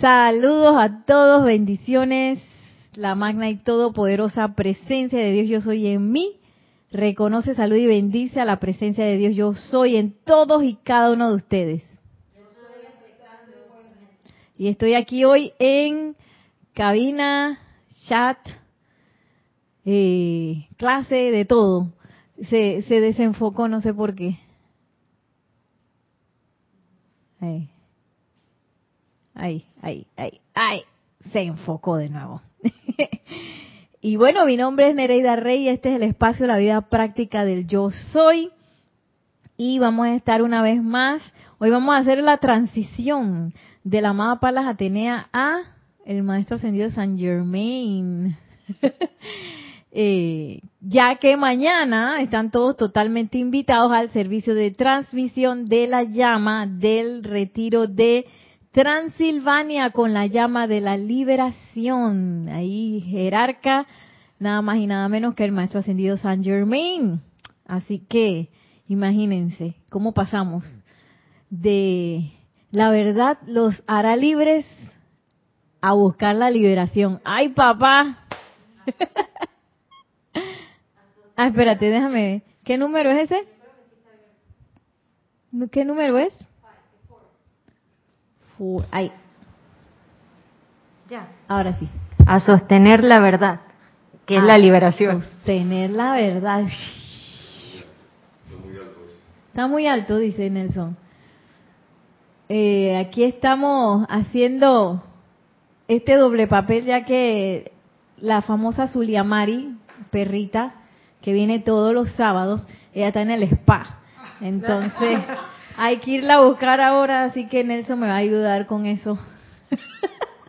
Saludos a todos, bendiciones. La magna y todopoderosa presencia de Dios yo soy en mí. Reconoce, salud y bendice a la presencia de Dios yo soy en todos y cada uno de ustedes. Y estoy aquí hoy en cabina, chat, eh, clase, de todo. Se, se desenfocó, no sé por qué. Ahí. Ahí, ahí, ahí, ahí. Se enfocó de nuevo. y bueno, mi nombre es Nereida Rey este es el espacio de la vida práctica del yo soy. Y vamos a estar una vez más. Hoy vamos a hacer la transición de la amada Palas Atenea a el maestro ascendido San Germain. eh, ya que mañana están todos totalmente invitados al servicio de transmisión de la llama del retiro de Transilvania con la llama de la liberación. Ahí jerarca, nada más y nada menos que el maestro ascendido San Germain. Así que imagínense cómo pasamos de la verdad los hará libres a buscar la liberación. ¡Ay, papá! ah, espérate, déjame. ¿Qué número es ese? ¿Qué número es? Ay. Ya. Ahora sí. A sostener la verdad, que es la liberación. Sostener la verdad. Está muy alto, dice Nelson. Eh, aquí estamos haciendo este doble papel ya que la famosa Zuliamari, perrita, que viene todos los sábados, ella está en el spa. Entonces, hay que irla a buscar ahora, así que Nelson me va a ayudar con eso.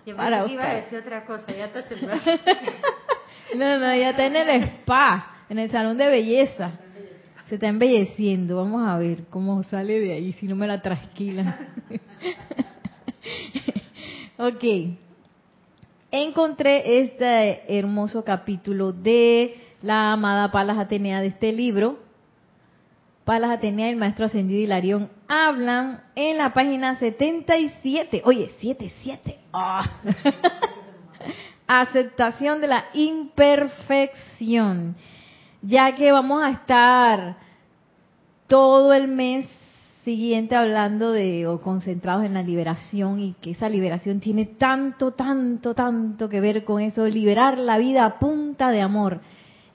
Yo Para iba a decir otra cosa, ya está No, no, ella está en el spa, en el salón de belleza. Se está embelleciendo. Vamos a ver cómo sale de ahí, si no me la trasquilan. ok. Encontré este hermoso capítulo de la amada Palas Atenea de este libro. Palas Atenea y el maestro ascendido Hilarión hablan en la página 77. Oye, 77. Ah. Aceptación de la imperfección ya que vamos a estar todo el mes siguiente hablando de o concentrados en la liberación y que esa liberación tiene tanto, tanto, tanto que ver con eso, liberar la vida a punta de amor.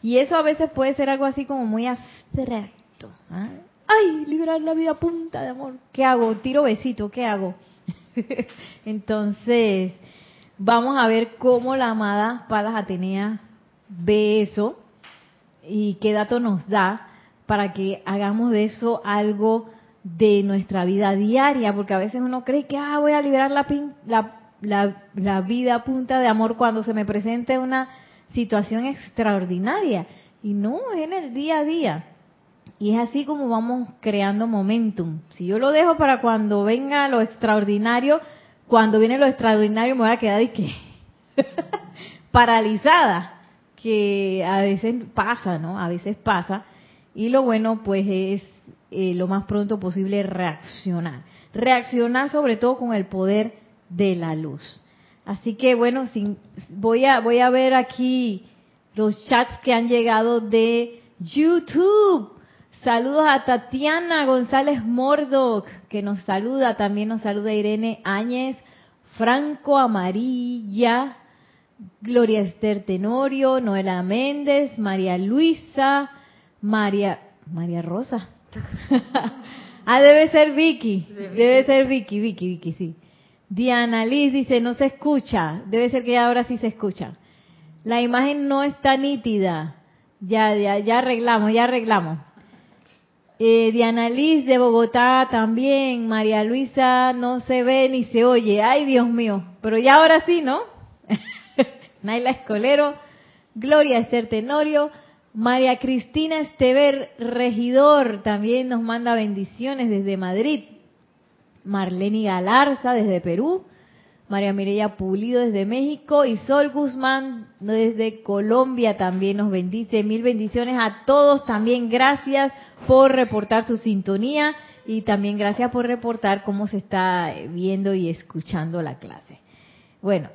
Y eso a veces puede ser algo así como muy abstracto. ¿Ah? Ay, liberar la vida punta de amor. ¿Qué hago? Tiro besito, ¿qué hago? Entonces, vamos a ver cómo la amada Palas Atenea ve eso y qué dato nos da para que hagamos de eso algo de nuestra vida diaria, porque a veces uno cree que ah, voy a liberar la, la, la, vida a punta de amor cuando se me presente una situación extraordinaria. Y no, es en el día a día. Y es así como vamos creando momentum. Si yo lo dejo para cuando venga lo extraordinario, cuando viene lo extraordinario me voy a quedar y que paralizada que a veces pasa, ¿no? A veces pasa. Y lo bueno, pues, es eh, lo más pronto posible reaccionar. Reaccionar sobre todo con el poder de la luz. Así que, bueno, sin, voy, a, voy a ver aquí los chats que han llegado de YouTube. Saludos a Tatiana González Mordoc, que nos saluda. También nos saluda Irene Áñez, Franco Amarilla, Gloria Esther Tenorio, Noela Méndez, María Luisa, María, María Rosa. ah, debe ser Vicky, debe ser Vicky, Vicky, Vicky, sí. Diana Liz dice, no se escucha, debe ser que ahora sí se escucha. La imagen no está nítida. Ya, ya, ya arreglamos, ya arreglamos. Eh, Diana Liz de Bogotá también, María Luisa no se ve ni se oye, ay Dios mío, pero ya ahora sí, ¿no? Naila Escolero, Gloria Esther Tenorio, María Cristina Estever Regidor también nos manda bendiciones desde Madrid. Marlene Galarza desde Perú. María Mireya Pulido desde México y Sol Guzmán desde Colombia también nos bendice. Mil bendiciones a todos también. Gracias por reportar su sintonía Y también gracias por reportar cómo se está viendo y escuchando la clase. Bueno,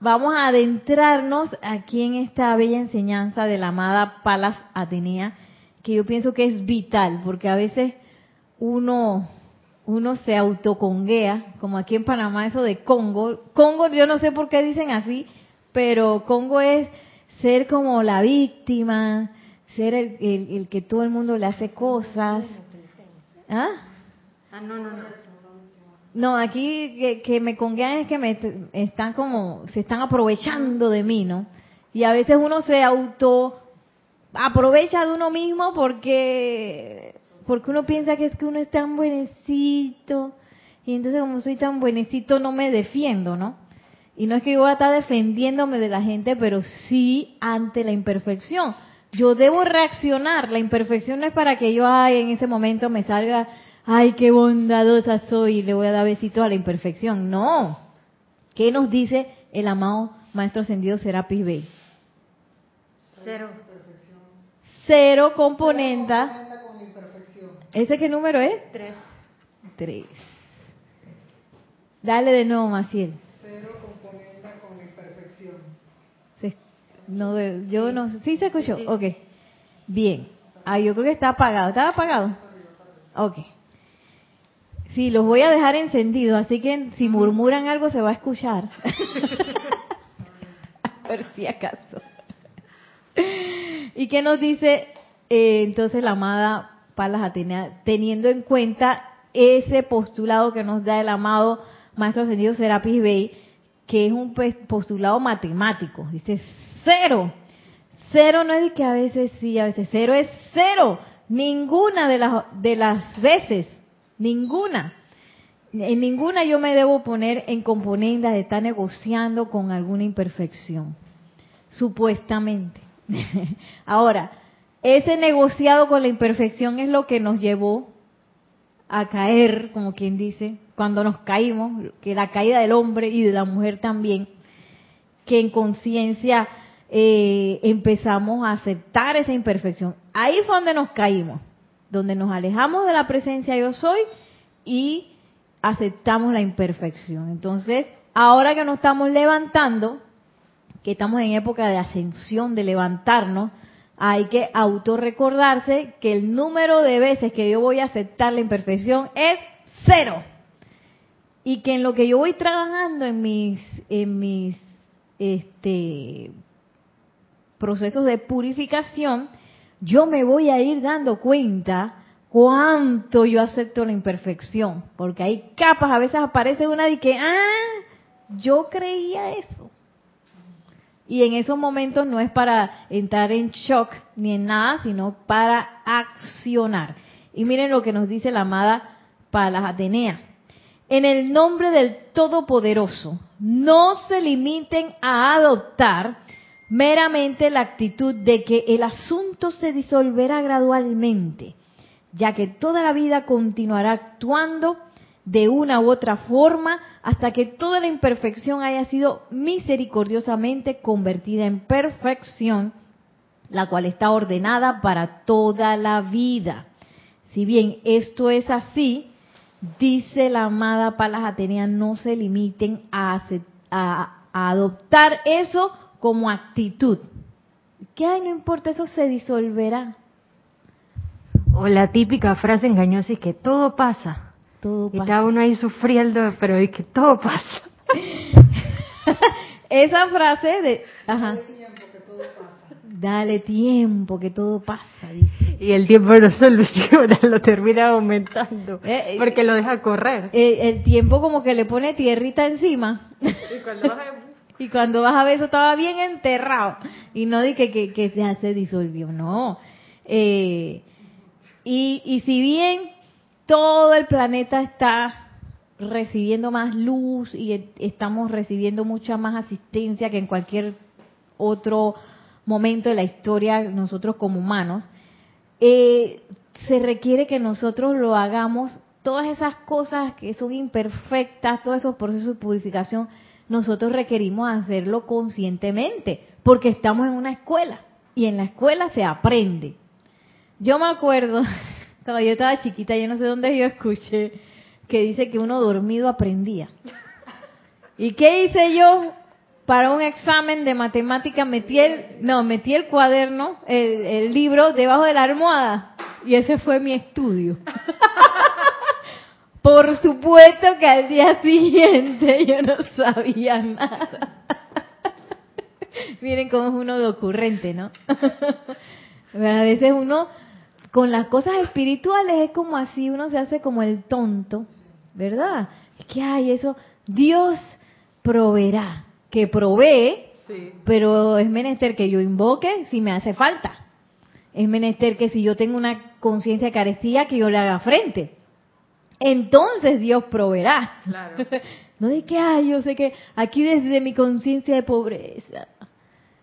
vamos a adentrarnos aquí en esta bella enseñanza de la amada Palas Atenea, que yo pienso que es vital, porque a veces uno uno se autoconguea, como aquí en Panamá eso de Congo. Congo, yo no sé por qué dicen así, pero Congo es ser como la víctima, ser el, el, que todo el mundo le hace cosas. ¿Ah? Ah, no, no, no. No, aquí que, que me conguean es que me están como, se están aprovechando de mí, ¿no? Y a veces uno se auto aprovecha de uno mismo porque porque uno piensa que es que uno es tan buenecito y entonces como soy tan buenecito no me defiendo, ¿no? Y no es que yo voy a estar defendiéndome de la gente, pero sí ante la imperfección. Yo debo reaccionar. La imperfección no es para que yo ay, en ese momento me salga, ay, qué bondadosa soy y le voy a dar besito a la imperfección. No. ¿Qué nos dice el amado Maestro Ascendido Serapis Bey? Cero. Cero componenta ¿Ese qué número es? Tres. Tres. Dale de nuevo, Maciel. Cero componenta con imperfección. Sí. No, yo no. ¿Sí se escuchó? Ok. Bien. Ah, yo creo que está apagado. ¿Estaba apagado? Ok. Sí, los voy a dejar encendidos, así que si murmuran algo se va a escuchar. a ver si acaso. ¿Y qué nos dice eh, entonces la amada Palas Atenea, teniendo en cuenta ese postulado que nos da el amado Maestro Ascendido Serapis Bey, que es un postulado matemático. Dice cero. Cero no es que a veces sí, a veces cero es cero. Ninguna de las, de las veces, ninguna. En ninguna yo me debo poner en componenda de estar negociando con alguna imperfección. Supuestamente. Ahora, ese negociado con la imperfección es lo que nos llevó a caer, como quien dice, cuando nos caímos, que la caída del hombre y de la mujer también, que en conciencia eh, empezamos a aceptar esa imperfección. Ahí fue donde nos caímos, donde nos alejamos de la presencia yo soy y aceptamos la imperfección. Entonces, ahora que nos estamos levantando, que estamos en época de ascensión, de levantarnos, hay que autorrecordarse que el número de veces que yo voy a aceptar la imperfección es cero. Y que en lo que yo voy trabajando en mis, en mis este, procesos de purificación, yo me voy a ir dando cuenta cuánto yo acepto la imperfección. Porque hay capas, a veces aparece una de que, ah, yo creía eso. Y en esos momentos no es para entrar en shock ni en nada, sino para accionar. Y miren lo que nos dice la amada Palas Atenea. En el nombre del Todopoderoso, no se limiten a adoptar meramente la actitud de que el asunto se disolverá gradualmente, ya que toda la vida continuará actuando de una u otra forma hasta que toda la imperfección haya sido misericordiosamente convertida en perfección, la cual está ordenada para toda la vida. Si bien esto es así, dice la amada Palas Atenea, no se limiten a, adoptar eso como actitud. Que ay, no importa, eso se disolverá. O la típica frase engañosa es que todo pasa. Todo pasa. Y está uno ahí sufriendo, pero es que todo pasa. Esa frase de... Ajá. Dale tiempo que todo pasa. Dice. Y el tiempo no soluciona, lo termina aumentando. Eh, eh, porque lo deja correr. Eh, el, tiempo como que le pone tierrita encima. Y cuando vas a, y cuando vas a ver eso estaba bien enterrado. Y no dije que, que, ya se disolvió, no. y, y si bien todo el planeta está recibiendo más luz y estamos recibiendo mucha más asistencia que en cualquier otro momento de la historia nosotros como humanos, eh, se requiere que nosotros lo hagamos, todas esas cosas que son imperfectas, todos esos procesos de purificación, nosotros requerimos hacerlo conscientemente, porque estamos en una escuela y en la escuela se aprende. Yo me acuerdo Cuando yo estaba chiquita, yo no sé dónde yo escuché que dice que uno dormido aprendía. ¿Y qué hice yo? Para un examen de matemática metí el, no, metí el cuaderno, el, el libro debajo de la almohada. Y ese fue mi estudio. Por supuesto que al día siguiente yo no sabía nada. Miren cómo es uno de ocurrente, ¿no? a veces uno, con las cosas espirituales es como así, uno se hace como el tonto, ¿verdad? Es que hay eso, Dios proveerá, que provee, pero es menester que yo invoque si me hace falta. Es menester que si yo tengo una conciencia de carestía, que yo le haga frente. Entonces Dios proveerá. Claro. no de que, ay, yo sé que aquí desde mi conciencia de pobreza,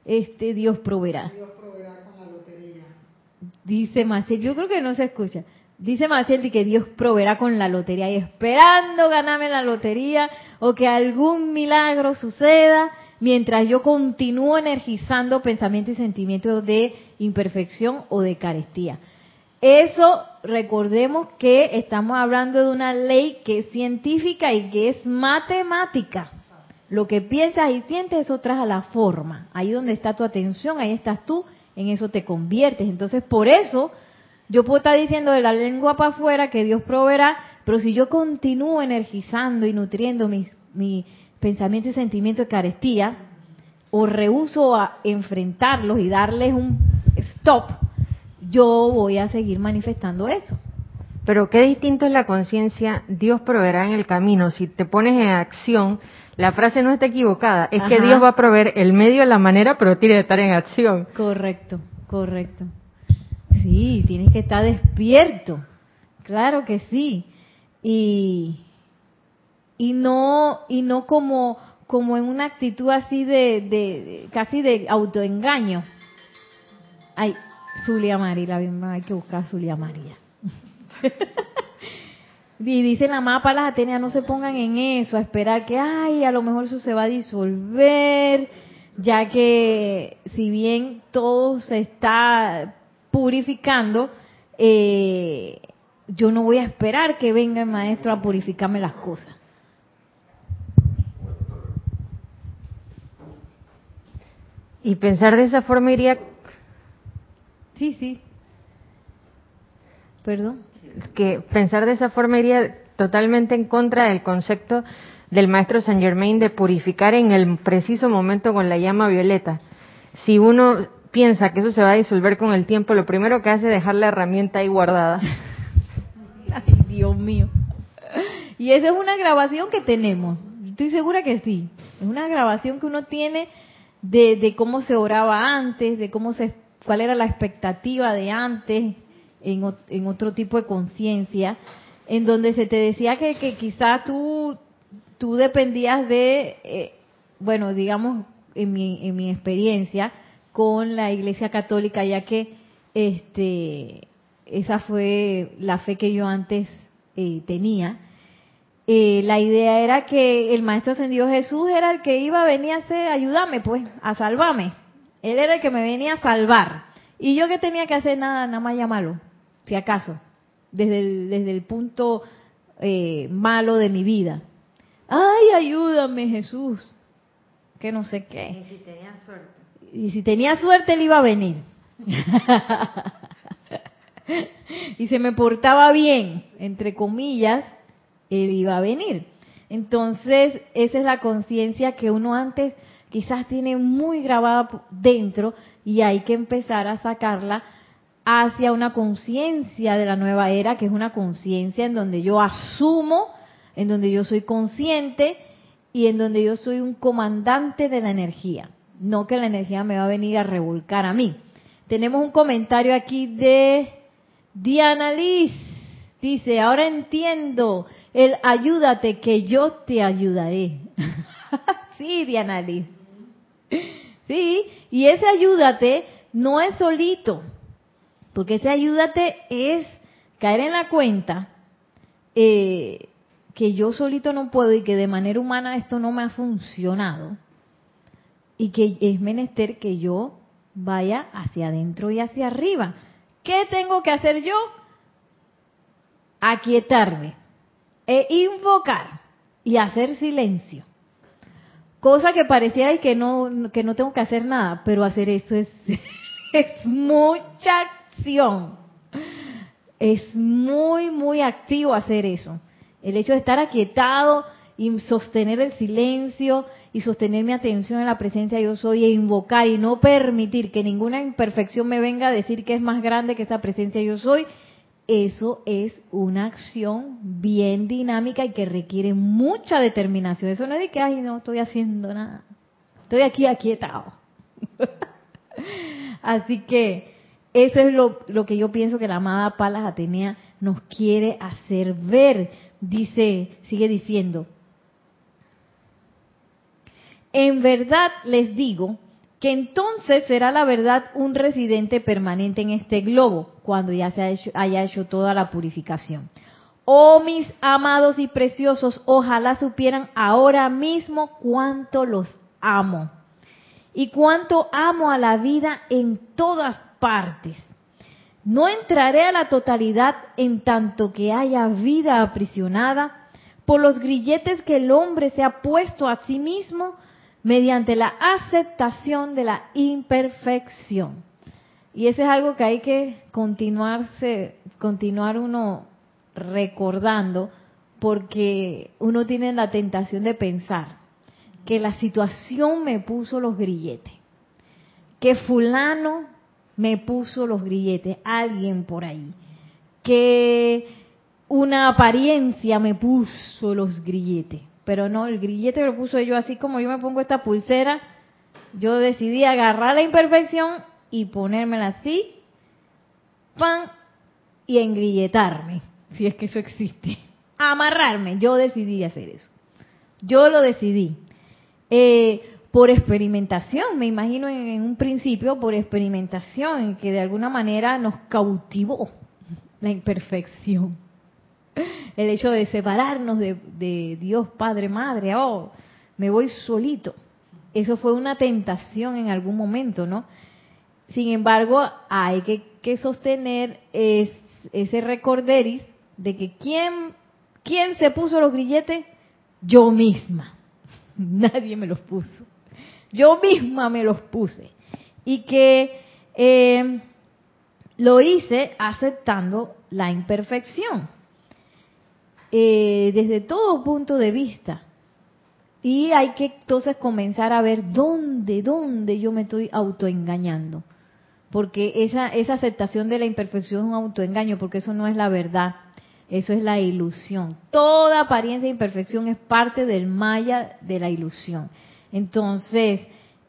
este Dios proveerá. Dios proveerá con la lotería. Dice Maciel, yo creo que no se escucha. Dice Maciel que Dios proveerá con la lotería y esperando ganarme la lotería o que algún milagro suceda mientras yo continúo energizando pensamientos y sentimientos de imperfección o de carestía. Eso recordemos que estamos hablando de una ley que es científica y que es matemática. Lo que piensas y sientes, eso trae a la forma. Ahí donde está tu atención, ahí estás tú, en eso te conviertes. Entonces, por eso, yo puedo estar diciendo de la lengua para afuera que Dios proveerá, pero si yo continúo energizando y nutriendo mis, mi pensamientos y sentimientos de carestía, o rehuso a enfrentarlos y darles un stop, yo voy a seguir manifestando eso. Pero qué distinto es la conciencia, Dios proveerá en el camino. Si te pones en acción, la frase no está equivocada, es que Dios va a proveer el medio, la manera, pero tiene que estar en acción. Correcto, correcto. Sí, tienes que estar despierto. Claro que sí. Y, y no y no como como en una actitud así de, de, casi de autoengaño. Ay, Zulia María, hay que buscar a Zulia María. Y dice la mapa, las Atenias no se pongan en eso, a esperar que, ay, a lo mejor eso se va a disolver, ya que si bien todo se está purificando, eh, yo no voy a esperar que venga el maestro a purificarme las cosas. Y pensar de esa forma iría... Sí, sí. Perdón que pensar de esa forma iría totalmente en contra del concepto del maestro Saint Germain de purificar en el preciso momento con la llama violeta. Si uno piensa que eso se va a disolver con el tiempo, lo primero que hace es dejar la herramienta ahí guardada. Ay, Dios mío. Y esa es una grabación que tenemos. Estoy segura que sí. Es una grabación que uno tiene de, de cómo se oraba antes, de cómo se, cuál era la expectativa de antes, en, otro tipo de conciencia, en donde se te decía que, que quizá tú, tú dependías de, eh, bueno, digamos, en mi, en mi experiencia con la Iglesia Católica, ya que este, esa fue la fe que yo antes eh, tenía. Eh, la idea era que el Maestro Ascendido Jesús era el que iba a venir a hacer, ayudarme, pues, a salvarme. Él era el que me venía a salvar. Y yo que tenía que hacer nada, nada más llamarlo si acaso, desde el, desde el punto eh, malo de mi vida. Ay, ayúdame Jesús, que no sé qué. Y si tenía suerte. Y si tenía suerte, él iba a venir. y se me portaba bien, entre comillas, él iba a venir. Entonces, esa es la conciencia que uno antes quizás tiene muy grabada dentro y hay que empezar a sacarla hacia una conciencia de la nueva era, que es una conciencia en donde yo asumo, en donde yo soy consciente y en donde yo soy un comandante de la energía, no que la energía me va a venir a revolcar a mí. Tenemos un comentario aquí de Diana Liz. Dice, ahora entiendo el ayúdate que yo te ayudaré. sí, Diana Liz. Sí, y ese ayúdate no es solito, porque ese ayúdate es caer en la cuenta eh, que yo solito no puedo y que de manera humana esto no me ha funcionado y que es menester que yo vaya hacia adentro y hacia arriba. ¿Qué tengo que hacer yo? aquietarme e invocar y hacer silencio. Cosa que pareciera que no, que no tengo que hacer nada, pero hacer eso es, es mucha Es muy, muy activo hacer eso. El hecho de estar aquietado y sostener el silencio y sostener mi atención en la presencia yo soy e invocar y no permitir que ninguna imperfección me venga a decir que es más grande que esa presencia yo soy, eso es una acción bien dinámica y que requiere mucha determinación. Eso no es de que, ay, no estoy haciendo nada. Estoy aquí aquietado. Así que eso es lo, que yo pienso que la amada Palas Atenea nos quiere hacer ver. Dice, sigue diciendo, en verdad les digo que entonces será la verdad un residente permanente en este globo, cuando ya se haya hecho toda la purificación. Oh mis amados y preciosos, ojalá supieran ahora mismo cuánto los amo y cuánto amo a la vida en todas partes. No entraré a la totalidad en tanto que haya vida aprisionada por los grilletes que el hombre se ha puesto a sí mismo mediante la aceptación de la imperfección. Y eso es algo que hay que continuarse, continuar uno recordando, porque uno tiene la tentación de pensar que la situación me puso los grilletes, que fulano me puso los grilletes, alguien por ahí, que una apariencia me puso los grilletes pero no, el grillete lo puso yo así como yo me pongo esta pulsera, yo decidí agarrar la imperfección y ponérmela así, pan, y engrilletarme, si es que eso existe. Amarrarme, yo decidí hacer eso. Yo lo decidí. Eh, por experimentación, me imagino en, un principio, por experimentación, que de alguna manera nos cautivó la imperfección el hecho de separarnos de, Dios Padre, Madre, oh, me voy solito. Eso fue una tentación en algún momento, ¿no? Sin embargo, hay que, sostener ese recorderis de que ¿quién, ¿quién se puso los grilletes? Yo misma. Nadie me los puso. Yo misma me los puse. Y que eh, lo hice aceptando la imperfección. Eh, desde todo punto de vista. Y hay que entonces comenzar a ver dónde, dónde yo me estoy autoengañando. Porque esa, esa aceptación de la imperfección es un autoengaño, porque eso no es la verdad, eso es la ilusión. Toda apariencia de imperfección es parte del maya de la ilusión. Entonces,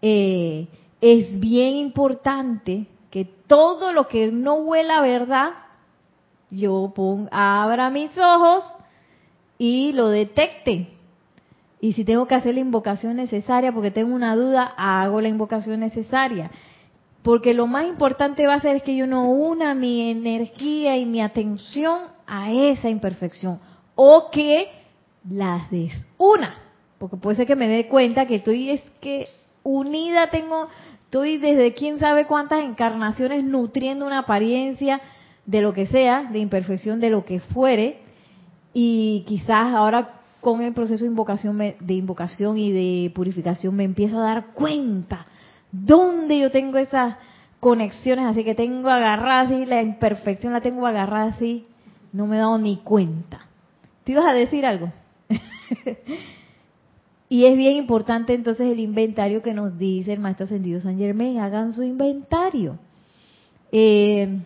eh, es bien importante que todo lo que no huela a verdad, yo ponga, abra mis ojos y lo detecte. Y si tengo que hacer la invocación necesaria porque tengo una duda, hago la invocación necesaria. Porque lo más importante va a ser que yo no una mi energía y mi atención a esa imperfección o que las desuna. Porque puede ser que me dé cuenta que estoy es que unida tengo, estoy desde quién sabe cuántas encarnaciones nutriendo una apariencia de lo que sea, de imperfección de lo que fuere, y quizás ahora con el proceso de invocación, de invocación y de purificación me empiezo a dar cuenta dónde yo tengo esas conexiones, así que tengo agarrada así, la imperfección la tengo agarrada así, no me he dado ni cuenta. ¿Te ibas a decir algo? y es bien importante entonces el inventario que nos dice el Maestro Ascendido San Germán, hagan su inventario. Eh,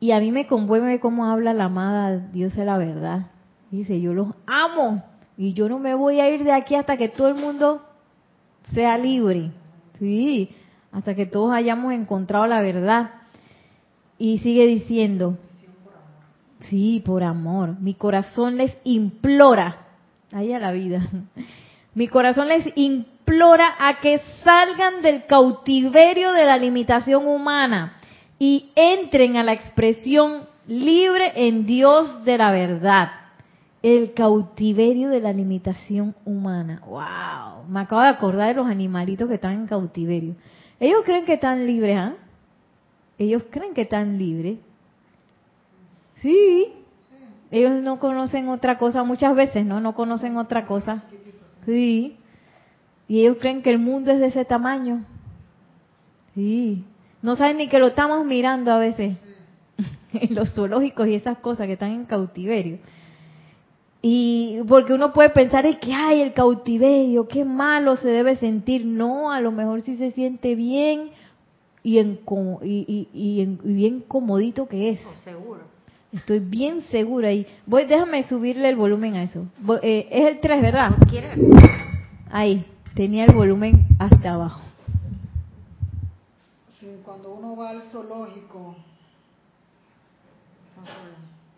y a mí me conmueve cómo habla la amada Dios de la verdad. Dice, yo los amo y yo no me voy a ir de aquí hasta que todo el mundo sea libre. Sí, hasta que todos hayamos encontrado la verdad. Y sigue diciendo, sí, por amor. Mi corazón les implora, ahí a la vida. Mi corazón les implora a que salgan del cautiverio de la limitación humana y entren a la expresión libre en Dios de la verdad. El cautiverio de la limitación humana. ¡Wow! Me acabo de acordar de los animalitos que están en cautiverio. Ellos creen que están libres, ¿ah? Ellos creen que están libres. Sí. Ellos no conocen otra cosa muchas veces, ¿no? No conocen otra cosa. Sí. Y ellos creen que el mundo es de ese tamaño. Sí. No saben ni que lo estamos mirando a veces. en los zoológicos y esas cosas que están en cautiverio. Y porque uno puede pensar es que, ay, el cautiverio, qué malo se debe sentir. No, a lo mejor sí se siente bien y, en, y, y, bien comodito que es. Seguro. Estoy bien segura y voy, déjame subirle el volumen a eso. Eh, es el 3, ¿verdad? Ahí, tenía el volumen hasta abajo. Sí, cuando uno va al zoológico.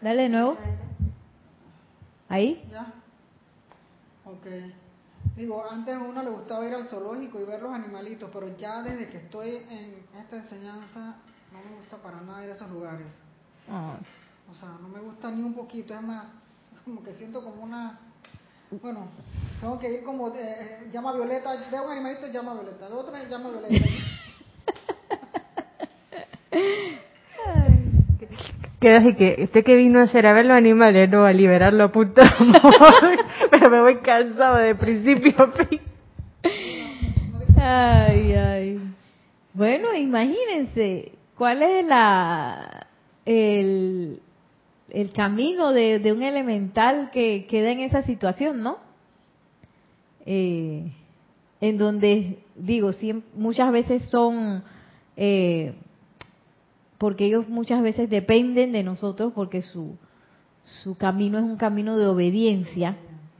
Dale de nuevo. ¿Ahí? Ya. Ok. Digo, antes a uno le gustaba ir al zoológico y ver los animalitos, pero ya desde que estoy en esta enseñanza no me gusta para nada ir a esos lugares. Ah. O sea, no me gusta ni un poquito, es más, como que siento como una... Bueno, tengo que ir como, eh, eh, llama Violeta, veo un animalito, llama Violeta, de otro, llama Violeta. queda así que usted que vino a hacer a ver los animales, no a liberarlo a punto pero me voy cansado de principio a fin. Ay, ay. Bueno, imagínense, ¿cuál es la el, el camino de, un elemental que queda en esa situación, ¿no? Eh, en donde, digo, siempre, muchas veces son eh, porque ellos muchas veces dependen de nosotros porque su, su camino es un camino de obediencia.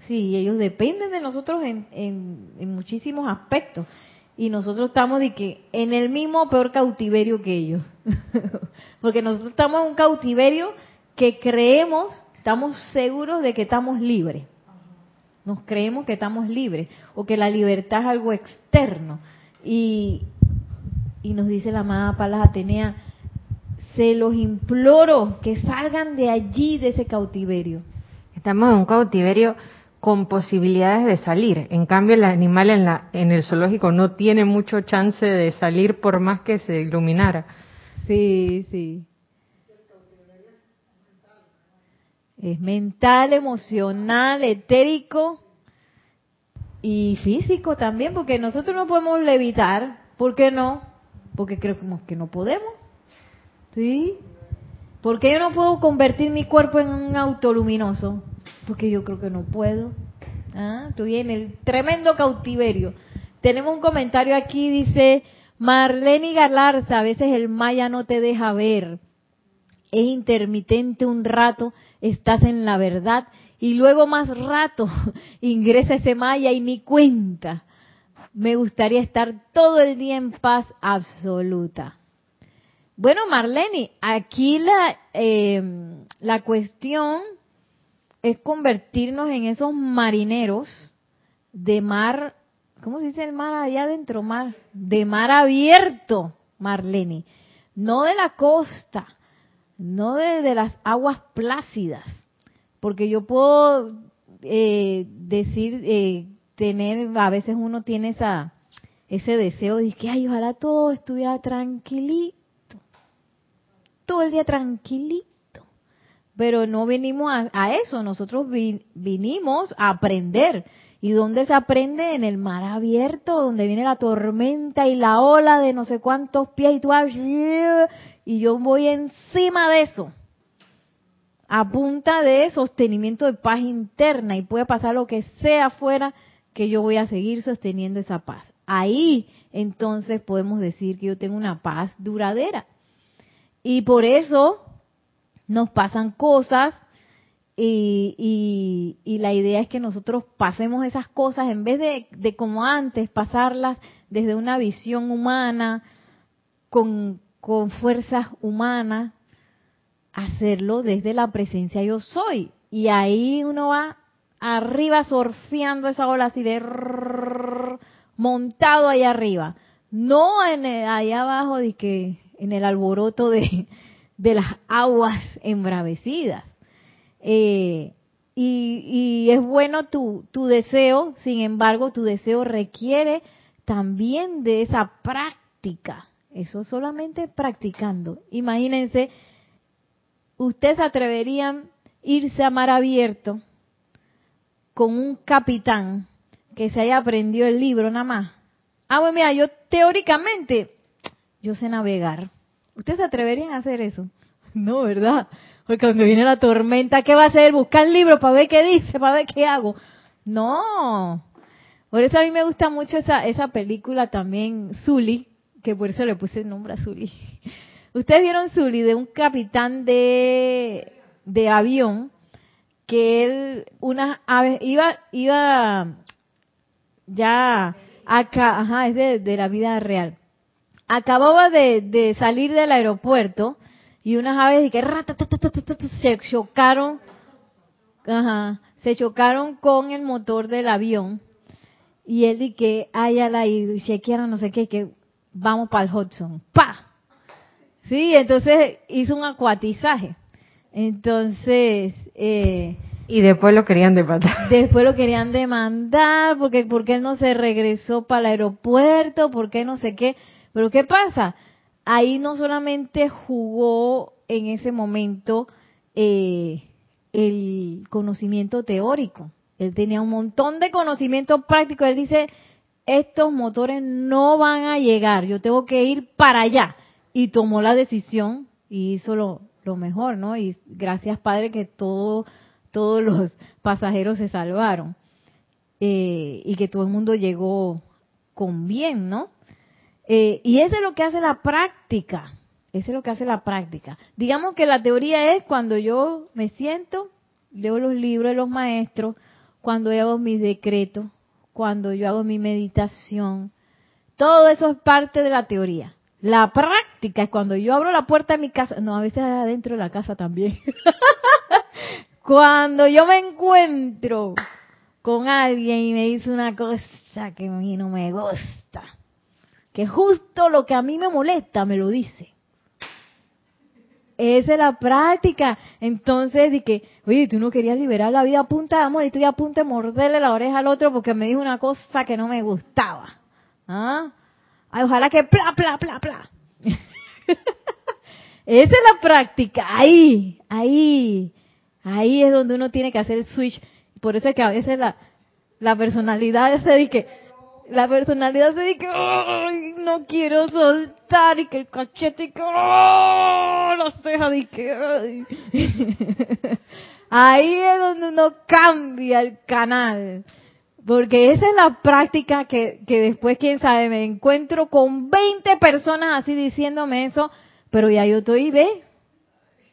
Sí, ellos dependen de nosotros en, en, muchísimos aspectos. Y nosotros estamos de que en el mismo peor cautiverio que ellos. porque nosotros estamos en un cautiverio que creemos, estamos seguros de que estamos libres. Nos creemos que estamos libres o que la libertad es algo externo. Y, y nos dice la amada Palas Atenea, se los imploro que salgan de allí, de ese cautiverio. Estamos en un cautiverio con posibilidades de salir. En cambio, el animal en, la, en el zoológico no tiene mucho chance de salir por más que se iluminara. Sí, sí. Es mental, emocional, etérico y físico también, porque nosotros no podemos levitar. ¿Por qué no? Porque creemos que no podemos. ¿Sí? ¿Por qué yo no puedo convertir mi cuerpo en un auto luminoso? Porque yo creo que no puedo. ¿Ah? Estoy en el tremendo cautiverio. Tenemos un comentario aquí, dice Marlene Galarza, a veces el maya no te deja ver. Es intermitente un rato, estás en la verdad y luego más rato ingresa ese maya y ni cuenta. Me gustaría estar todo el día en paz absoluta. Bueno, Marlene, aquí la, eh, la cuestión es convertirnos en esos marineros de mar, ¿cómo se dice el mar allá adentro? Mar, de mar abierto, Marlene, no de la costa, no de, las aguas plácidas, porque yo puedo eh, decir, eh, tener, a veces uno tiene esa, ese deseo de que, ay, ojalá todo estuviera tranquilito todo el día tranquilito. Pero no venimos a, eso, nosotros vinimos a aprender. ¿Y dónde se aprende? En el mar abierto, donde viene la tormenta y la ola de no sé cuántos pies y tú y yo voy encima de eso. A punta de sostenimiento de paz interna y puede pasar lo que sea afuera que yo voy a seguir sosteniendo esa paz. Ahí entonces podemos decir que yo tengo una paz duradera. Y por eso nos pasan cosas y, la idea es que nosotros pasemos esas cosas en vez de, como antes, pasarlas desde una visión humana, con, con fuerzas humanas, hacerlo desde la presencia yo soy. Y ahí uno va arriba surfeando esa ola así de montado ahí arriba. No en allá abajo de que en el alboroto de, las aguas embravecidas. Eh, y, es bueno tu, tu deseo, sin embargo, tu deseo requiere también de esa práctica. Eso solamente practicando. Imagínense ¿ustedes atreverían irse a mar abierto con un capitán que se haya aprendido el libro nada más? Ah, bueno, mira, yo teóricamente, yo sé navegar. ¿Ustedes se atreverían a hacer eso? No, ¿verdad? Porque cuando viene la tormenta, ¿qué va a hacer? Buscar el libro para ver qué dice, para ver qué hago. No. Por eso a mí me gusta mucho esa, esa película también, Zully, que por eso le puse el nombre a Zully. Ustedes vieron Zully de un capitán de, de avión que él, unas aves, iba, iba ya acá, ajá, es de, de la vida real. Acababa de, de salir del aeropuerto y unas aves que se chocaron, ajá, se chocaron con el motor del avión y él dice que ay la y chequearon no sé qué que vamos para el Hudson, pa, sí, entonces hizo un acuatizaje, entonces eh, y después lo querían demandar. Después lo querían demandar porque porque él no se regresó para el aeropuerto, porque no sé qué. Pero ¿qué pasa? ahí no solamente jugó en ese momento eh, el conocimiento teórico, él tenía un montón de conocimiento práctico. Él dice, estos motores no van a llegar, yo tengo que ir para allá. Y tomó la decisión y hizo lo, mejor, ¿no? Y gracias Padre que todo, todos los pasajeros se salvaron. Eh, y que todo el mundo llegó con bien, ¿no? Eh, y eso es lo que hace la práctica. Eso es lo que hace la práctica. Digamos que la teoría es cuando yo me siento, leo los libros de los maestros, cuando hago mis decretos, cuando yo hago mi meditación. Todo eso es parte de la teoría. La práctica es cuando yo abro la puerta de mi casa, no, a veces adentro de la casa también. cuando yo me encuentro con alguien y me dice una cosa que a mí no me gusta que justo lo que a mí me molesta me lo dice. Esa es la práctica. Entonces, de que, oye, tú no querías liberar la vida a punta de amor y estoy a punto de morderle la oreja al otro porque me dijo una cosa que no me gustaba. ¿Ah? Ojalá que pla, pla, pla, pla. Esa es la práctica. Ahí, ahí, ahí es donde uno tiene que hacer el switch. Por eso es que a veces la, la personalidad se de que, la personalidad se dice que no quiero soltar y que el cachete y que la ceja de que ahí es donde uno cambia el canal porque esa es la práctica que, que después quién sabe me encuentro con 20 personas así diciéndome eso pero ya yo estoy ve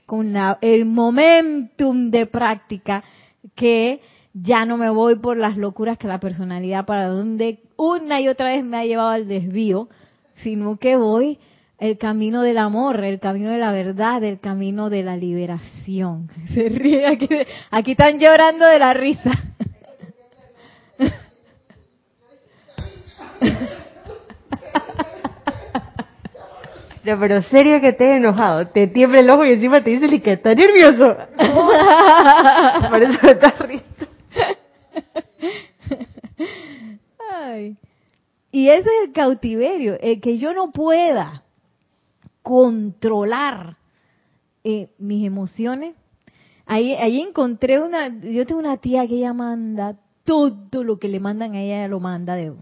con el momentum de práctica que ya no me voy por las locuras que la personalidad para donde una y otra vez me ha llevado al desvío, sino que voy el camino del amor, el camino de la verdad, el camino de la liberación. Se ríe aquí, aquí están llorando de la risa. No, pero serio que te he enojado, te tiembla el ojo y encima te dice que está nervioso. Por eso me estás riendo. Y ese es el cautiverio, el que yo no pueda controlar eh, mis emociones. Ahí, ahí encontré una, yo tengo una tía que ella manda todo lo que le mandan a ella, ella lo manda de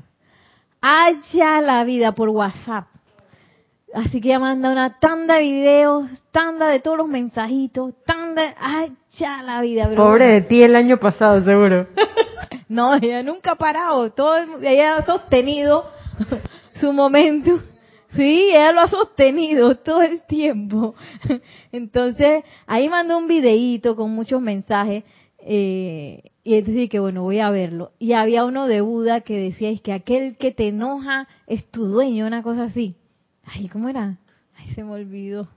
allá la vida por WhatsApp. Así que ella manda una tanda de videos, tanda de todos los mensajitos, tanda, allá la vida. Pobre de ti el año pasado, seguro. No, ella nunca ha parado, todo, ella ha sostenido su momento. Sí, ella lo ha sostenido todo el tiempo. Entonces, ahí mandó un videíto con muchos mensajes. Eh, y entonces que bueno, voy a verlo. Y había uno de Buda que decía, es que aquel que te enoja es tu dueño, una cosa así. Ay, ¿cómo era? Ay, se me olvidó.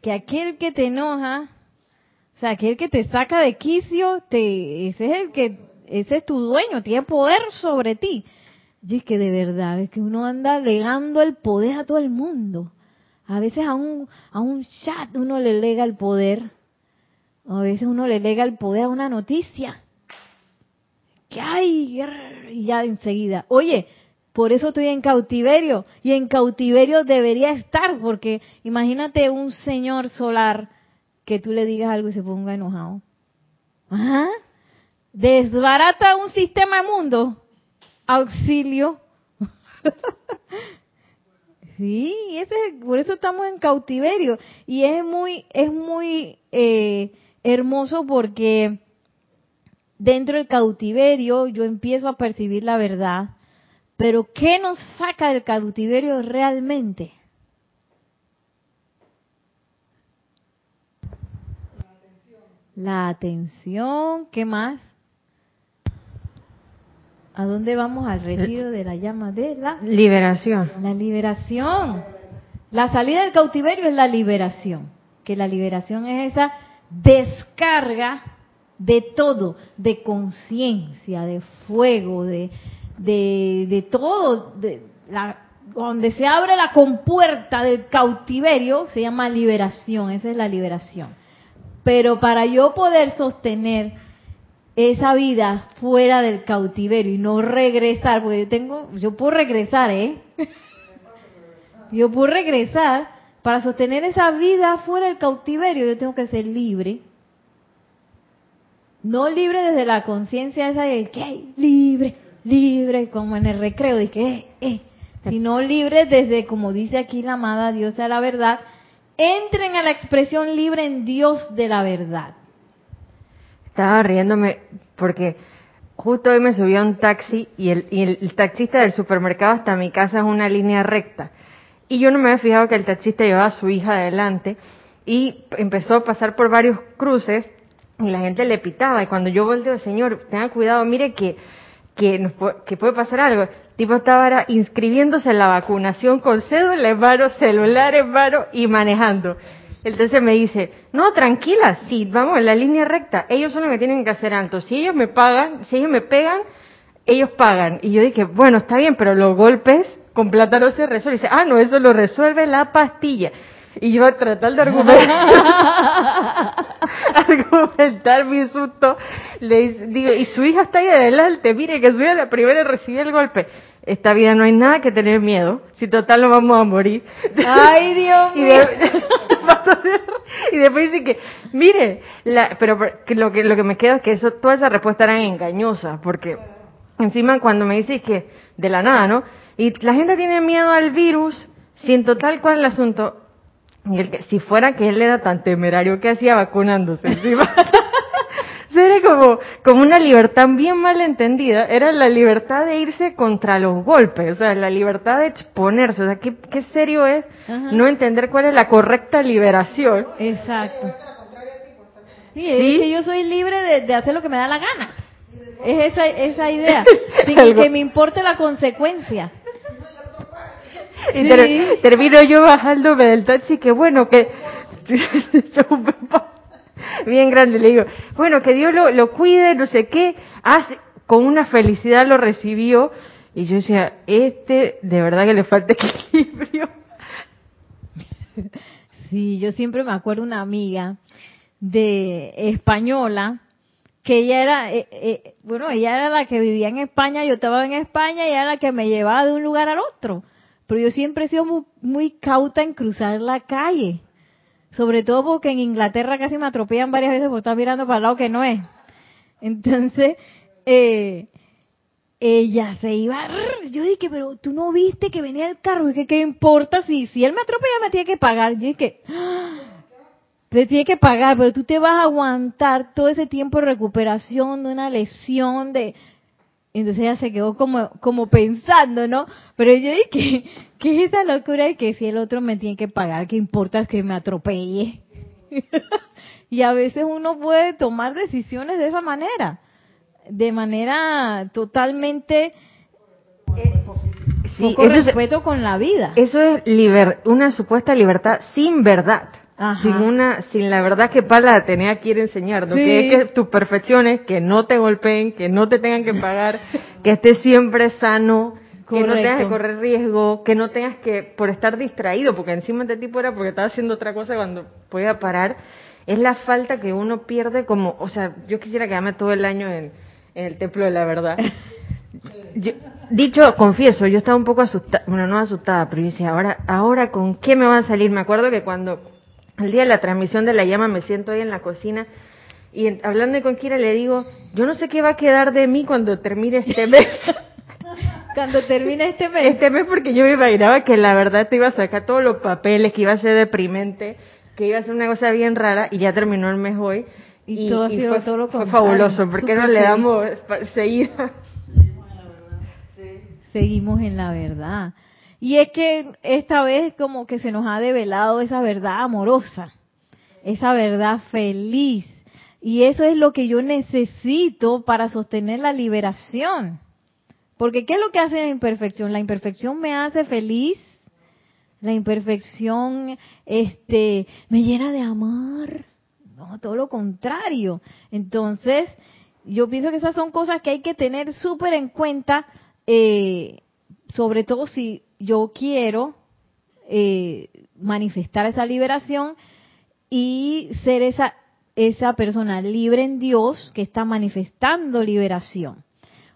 Que aquel que te enoja, o sea, aquel que te saca de quicio, te, ese es el que ese es tu dueño, tiene poder sobre ti. Y es que de verdad, es que uno anda legando el poder a todo el mundo. A veces a un, a un chat uno le lega el poder. A veces uno le lega el poder a una noticia. ¿Qué hay? Y ya enseguida. Oye, por eso estoy en cautiverio. Y en cautiverio debería estar, porque imagínate un señor solar que tú le digas algo y se ponga enojado. Ajá. Desbarata un sistema mundo. Auxilio. sí, ese, por eso estamos en cautiverio. Y es muy, es muy eh, hermoso porque dentro del cautiverio yo empiezo a percibir la verdad. Pero ¿qué nos saca del cautiverio realmente? La atención, ¿qué más? ¿A dónde vamos al retiro de la llama de la liberación? La liberación. La salida del cautiverio es la liberación. Que la liberación es esa descarga de todo, de conciencia, de fuego, de, de, de todo, de la, donde se abre la compuerta del cautiverio, se llama liberación, esa es la liberación. Pero para yo poder sostener esa vida fuera del cautiverio y no regresar, porque yo tengo, yo puedo regresar, ¿eh? Yo puedo regresar, para sostener esa vida fuera del cautiverio, yo tengo que ser libre. No libre desde la conciencia esa de que libre, libre, como en el recreo, de que eh, eh, sino libre desde, como dice aquí la amada diosa de la verdad, entren a la expresión libre en Dios de la verdad. Estaba riéndome porque justo hoy me subí a un taxi y el, y el, taxista del supermercado hasta mi casa es una línea recta. Y yo no me había fijado que el taxista llevaba a su hija adelante y empezó a pasar por varios cruces y la gente le pitaba. Y cuando yo volteo, señor, tenga cuidado, mire que, que, que puede pasar algo tipo estaba inscribiéndose en la vacunación con cédula en mano, celular en mano y manejando. Entonces me dice, no, tranquila, sí, vamos en la línea recta. Ellos son los que tienen que hacer alto. Si ellos me pagan, si ellos me pegan, ellos pagan. Y yo dije, bueno, está bien, pero los golpes con plata no se resuelven. dice, ah, no, eso lo resuelve la pastilla. Y yo a tratar de argumentar, argumentar mi susto, le digo, y su hija está ahí adelante, mire que su hija la primera recibió el golpe. Esta vida no hay nada que tener miedo, si total no vamos a morir. Ay, Dios mío. y, después dice que, mire, la, pero lo que, lo que me queda es que eso, todas esas respuestas eran engañosas, porque encima cuando me dice que, de la nada, ¿no? Y la gente tiene miedo al virus, si en total, ¿cuál es el asunto? Y el que, si fuera que él era tan temerario que hacía vacunándose encima. Sería como, como una libertad bien mal entendida. Era la libertad de irse contra los golpes, o sea, la libertad de exponerse. O sea, qué, qué serio es no entender cuál es la correcta liberación. Exacto. Sí, es que yo soy libre de, de, hacer lo que me da la gana. Es esa, esa idea. Sin que me importe la consecuencia. Y termino yo bajándome del taxi, que bueno, que... Bien grande, le digo, bueno, que Dios lo, lo cuide, no sé qué, hace, con una felicidad lo recibió, y yo decía, este de verdad que le falta equilibrio. Sí, yo siempre me acuerdo una amiga de española que ella era, eh, eh, bueno, ella era la que vivía en España, yo estaba en España y era la que me llevaba de un lugar al otro. Pero yo siempre he sido muy, cauta en cruzar la calle. Sobre todo porque en Inglaterra casi me atropellan varias veces por estar mirando para el lado que no es. Entonces, eh, ella se iba. Yo dije, pero tú no viste que venía el carro. Dije, ¿qué importa? Si, si él me atropella, me tiene que pagar. Yo dije, te tiene que pagar, pero tú te vas a aguantar todo ese tiempo de recuperación de una lesión, de entonces ella se quedó como, como pensando, ¿no? Pero yo dije, ¿qué, es esa locura de que si el otro me tiene que pagar, qué importa que me atropelle? y a veces uno puede tomar decisiones de esa manera, de manera totalmente sí, poco respeto con la vida. Eso es liber, una supuesta libertad sin verdad. Sin una sin la verdad que Pala Atenea quiere enseñar, que es que tus perfecciones, que no te golpeen, que no te tengan que pagar, que estés siempre sano, que no tengas que correr riesgo, que no tengas que, por estar distraído, porque encima de tipo era porque estaba haciendo otra cosa cuando podía parar, es la falta que uno pierde como, o sea, yo quisiera quedarme todo el año en, el templo de la verdad. dicho, confieso, yo estaba un poco asustada, bueno, no asustada, pero yo decía, ahora, ahora con qué me va a salir. Me acuerdo que cuando el día de la transmisión de la llama me siento ahí en la cocina y hablando con Kira le digo, yo no sé qué va a quedar de mí cuando termine este mes. cuando termine este mes. Este mes porque yo me imaginaba que la verdad te iba a sacar todos los papeles, que iba a ser deprimente, que iba a ser una cosa bien rara y ya terminó el mes hoy. Y, todo fue, todo fue fabuloso, porque no le damos seguida? Seguimos en la verdad. Y es que esta vez como que se nos ha develado esa verdad amorosa, esa verdad feliz, y eso es lo que yo necesito para sostener la liberación. Porque ¿qué es lo que hace la imperfección? La imperfección me hace feliz. La imperfección este me llena de amar. No, todo lo contrario. Entonces, yo pienso que esas son cosas que hay que tener súper en cuenta, eh, sobre todo si yo quiero eh, manifestar esa liberación y ser esa esa persona libre en Dios que está manifestando liberación.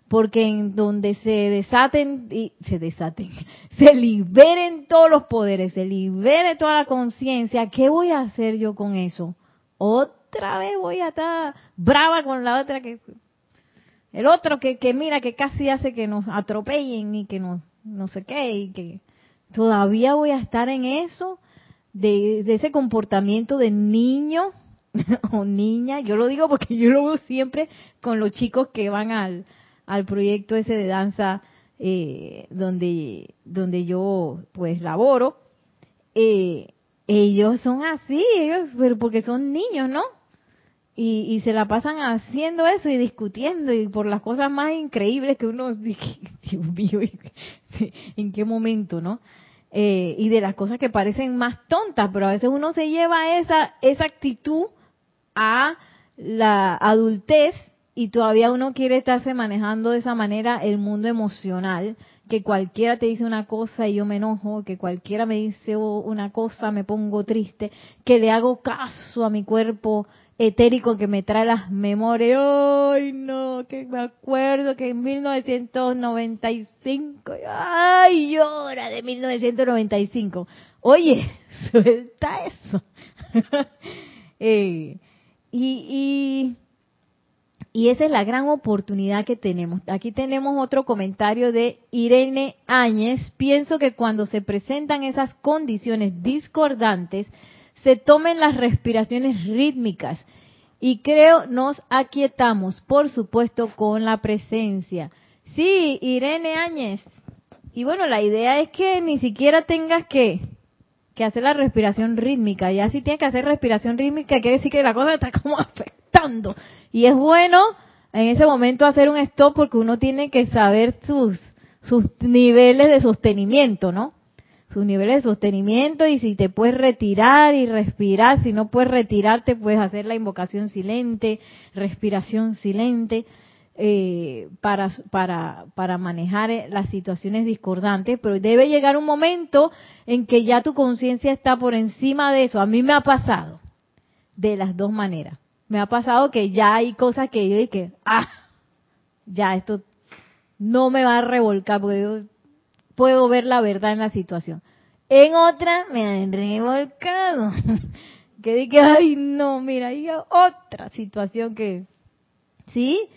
Porque en donde se desaten, y se desaten, se liberen todos los poderes, se libere toda la conciencia, ¿qué voy a hacer yo con eso? Otra vez voy a estar brava con la otra que, el otro que, que mira que casi hace que nos atropellen y que nos, no sé qué, y que todavía voy a estar en eso, de, de ese comportamiento de niño o niña, yo lo digo porque yo lo veo siempre con los chicos que van al, al proyecto ese de danza eh, donde, donde yo pues laboro, eh, ellos son así, ellos, pero porque son niños, ¿no? Y, y, se la pasan haciendo eso y discutiendo y por las cosas más increíbles que uno Dios ¿en qué momento, no? Eh, y de las cosas que parecen más tontas, pero a veces uno se lleva esa, esa actitud a la adultez y todavía uno quiere estarse manejando de esa manera el mundo emocional, que cualquiera te dice una cosa y yo me enojo, que cualquiera me dice una cosa, me pongo triste, que le hago caso a mi cuerpo etérico que me trae las memorias. Ay, no, que me acuerdo que en 1995, ay, llora de 1995. Oye, suelta eso. eh, y, y, esa es la gran oportunidad que tenemos. Aquí tenemos otro comentario de Irene Áñez. Pienso que cuando se presentan esas condiciones discordantes, se tomen las respiraciones rítmicas y creo nos aquietamos, por supuesto, con la presencia. Sí, Irene Áñez. Y bueno, la idea es que ni siquiera tengas que que hacer la respiración rítmica. Ya si tienes que hacer respiración rítmica, quiere decir que la cosa está como Y es bueno en ese momento hacer un stop porque uno tiene que saber sus, sus niveles de sostenimiento, ¿no? Sus niveles de sostenimiento y si te puedes retirar y respirar, si no puedes retirarte, puedes hacer la invocación silente, respiración silente. Eh, para, para, para manejar eh, las situaciones discordantes, pero debe llegar un momento en que ya tu conciencia está por encima de eso. A mí me ha pasado de las dos maneras. Me ha pasado que ya hay cosas que yo dije, ah, ya esto no me va a revolcar porque yo puedo ver la verdad en la situación. En otra me han revolcado. que dije, ay, no, mira, hay otra situación que, ¿sí?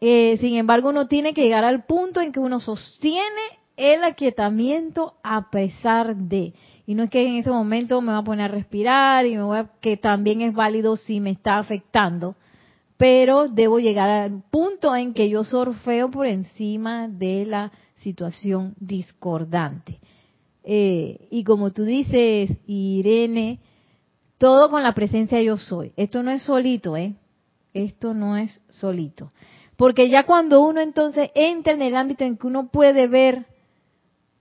Eh, sin embargo, uno tiene que llegar al punto en que uno sostiene el aquietamiento a pesar de. Y no es que en ese momento me voy a poner a respirar y me voy a, que también es válido si me está afectando, pero debo llegar al punto en que yo sorfeo por encima de la situación discordante. Eh, y como tú dices, Irene, todo con la presencia yo soy. Esto no es solito, ¿eh? Esto no es solito. Porque ya cuando uno entonces entra en el ámbito en que uno puede ver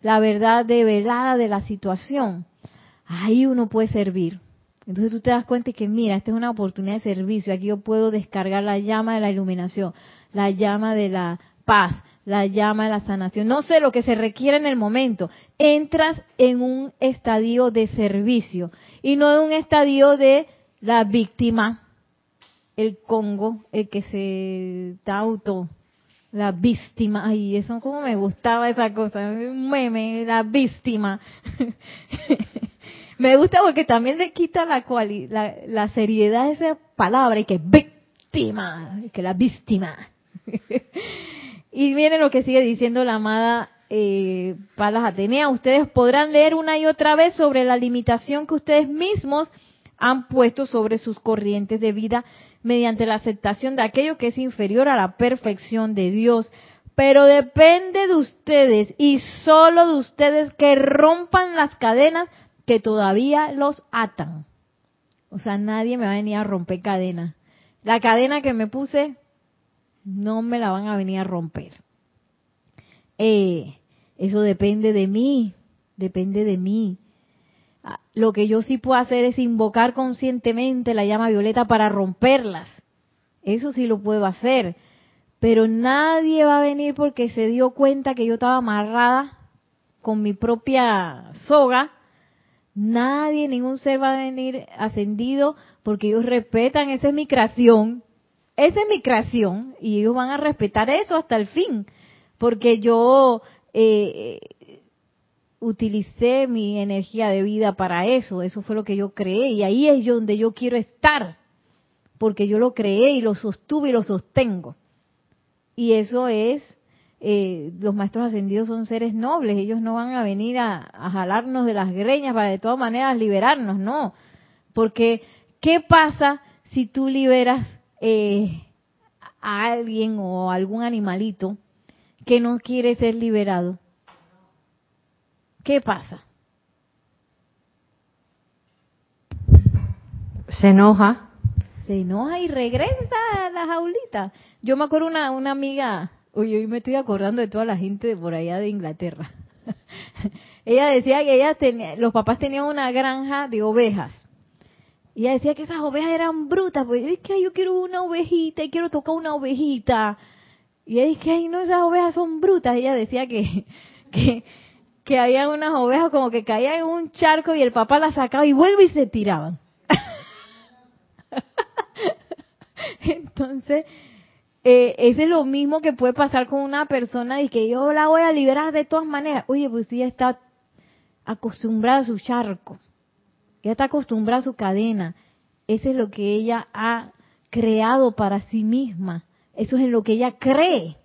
la verdad develada de la situación, ahí uno puede servir. Entonces tú te das cuenta que mira, esta es una oportunidad de servicio, aquí yo puedo descargar la llama de la iluminación, la llama de la paz, la llama de la sanación, no sé lo que se requiere en el momento. Entras en un estadio de servicio y no en un estadio de la víctima el Congo, el que se da auto, la víctima, ay, eso como me gustaba esa cosa, un meme, la víctima. Me gusta porque también le quita la, la, la seriedad a esa palabra y que víctima, que la víctima. y viene lo que sigue diciendo la amada eh, Palas Atenea. Ustedes podrán leer una y otra vez sobre la limitación que ustedes mismos han puesto sobre sus corrientes de vida mediante la aceptación de aquello que es inferior a la perfección de Dios. Pero depende de ustedes y solo de ustedes que rompan las cadenas que todavía los atan. O sea, nadie me va a venir a romper cadena. La cadena que me puse, no me la van a venir a romper. Eh, eso depende de mí, depende de mí. Lo que yo sí puedo hacer es invocar conscientemente la llama violeta para romperlas. Eso sí lo puedo hacer. Pero nadie va a venir porque se dio cuenta que yo estaba amarrada con mi propia soga. Nadie, ningún ser va a venir ascendido porque ellos respetan, esa es mi creación. Esa es mi creación y ellos van a respetar eso hasta el fin. Porque yo eh, utilicé mi energía de vida para eso, eso fue lo que yo creé y ahí es donde yo quiero estar, porque yo lo creé y lo sostuve y lo sostengo. Y eso es, eh, los maestros ascendidos son seres nobles, ellos no van a venir a, jalarnos de las greñas para de todas maneras liberarnos, no, porque ¿qué pasa si tú liberas eh, a alguien o a algún animalito que no quiere ser liberado? ¿Qué pasa? Se enoja. Se enoja y regresa a la jaulita. Yo me acuerdo una, una amiga, oye, hoy me estoy acordando de toda la gente de por allá de Inglaterra. ella decía que ella tenía, los papás tenían una granja de ovejas. Y ella decía que esas ovejas eran brutas, pues es que yo quiero una ovejita y quiero tocar una ovejita. Y ella dice, ay, no, esas ovejas son brutas. ella decía que, que, que había unas ovejas como que caían en un charco y el papá las sacaba y vuelve y se tiraban. Entonces, eh, ese es lo mismo que puede pasar con una persona y que yo la voy a liberar de todas maneras. Oye, pues ella está acostumbrada a su charco, ella está acostumbrada a su cadena. Ese es lo que ella ha creado para sí misma. Eso es lo que ella cree.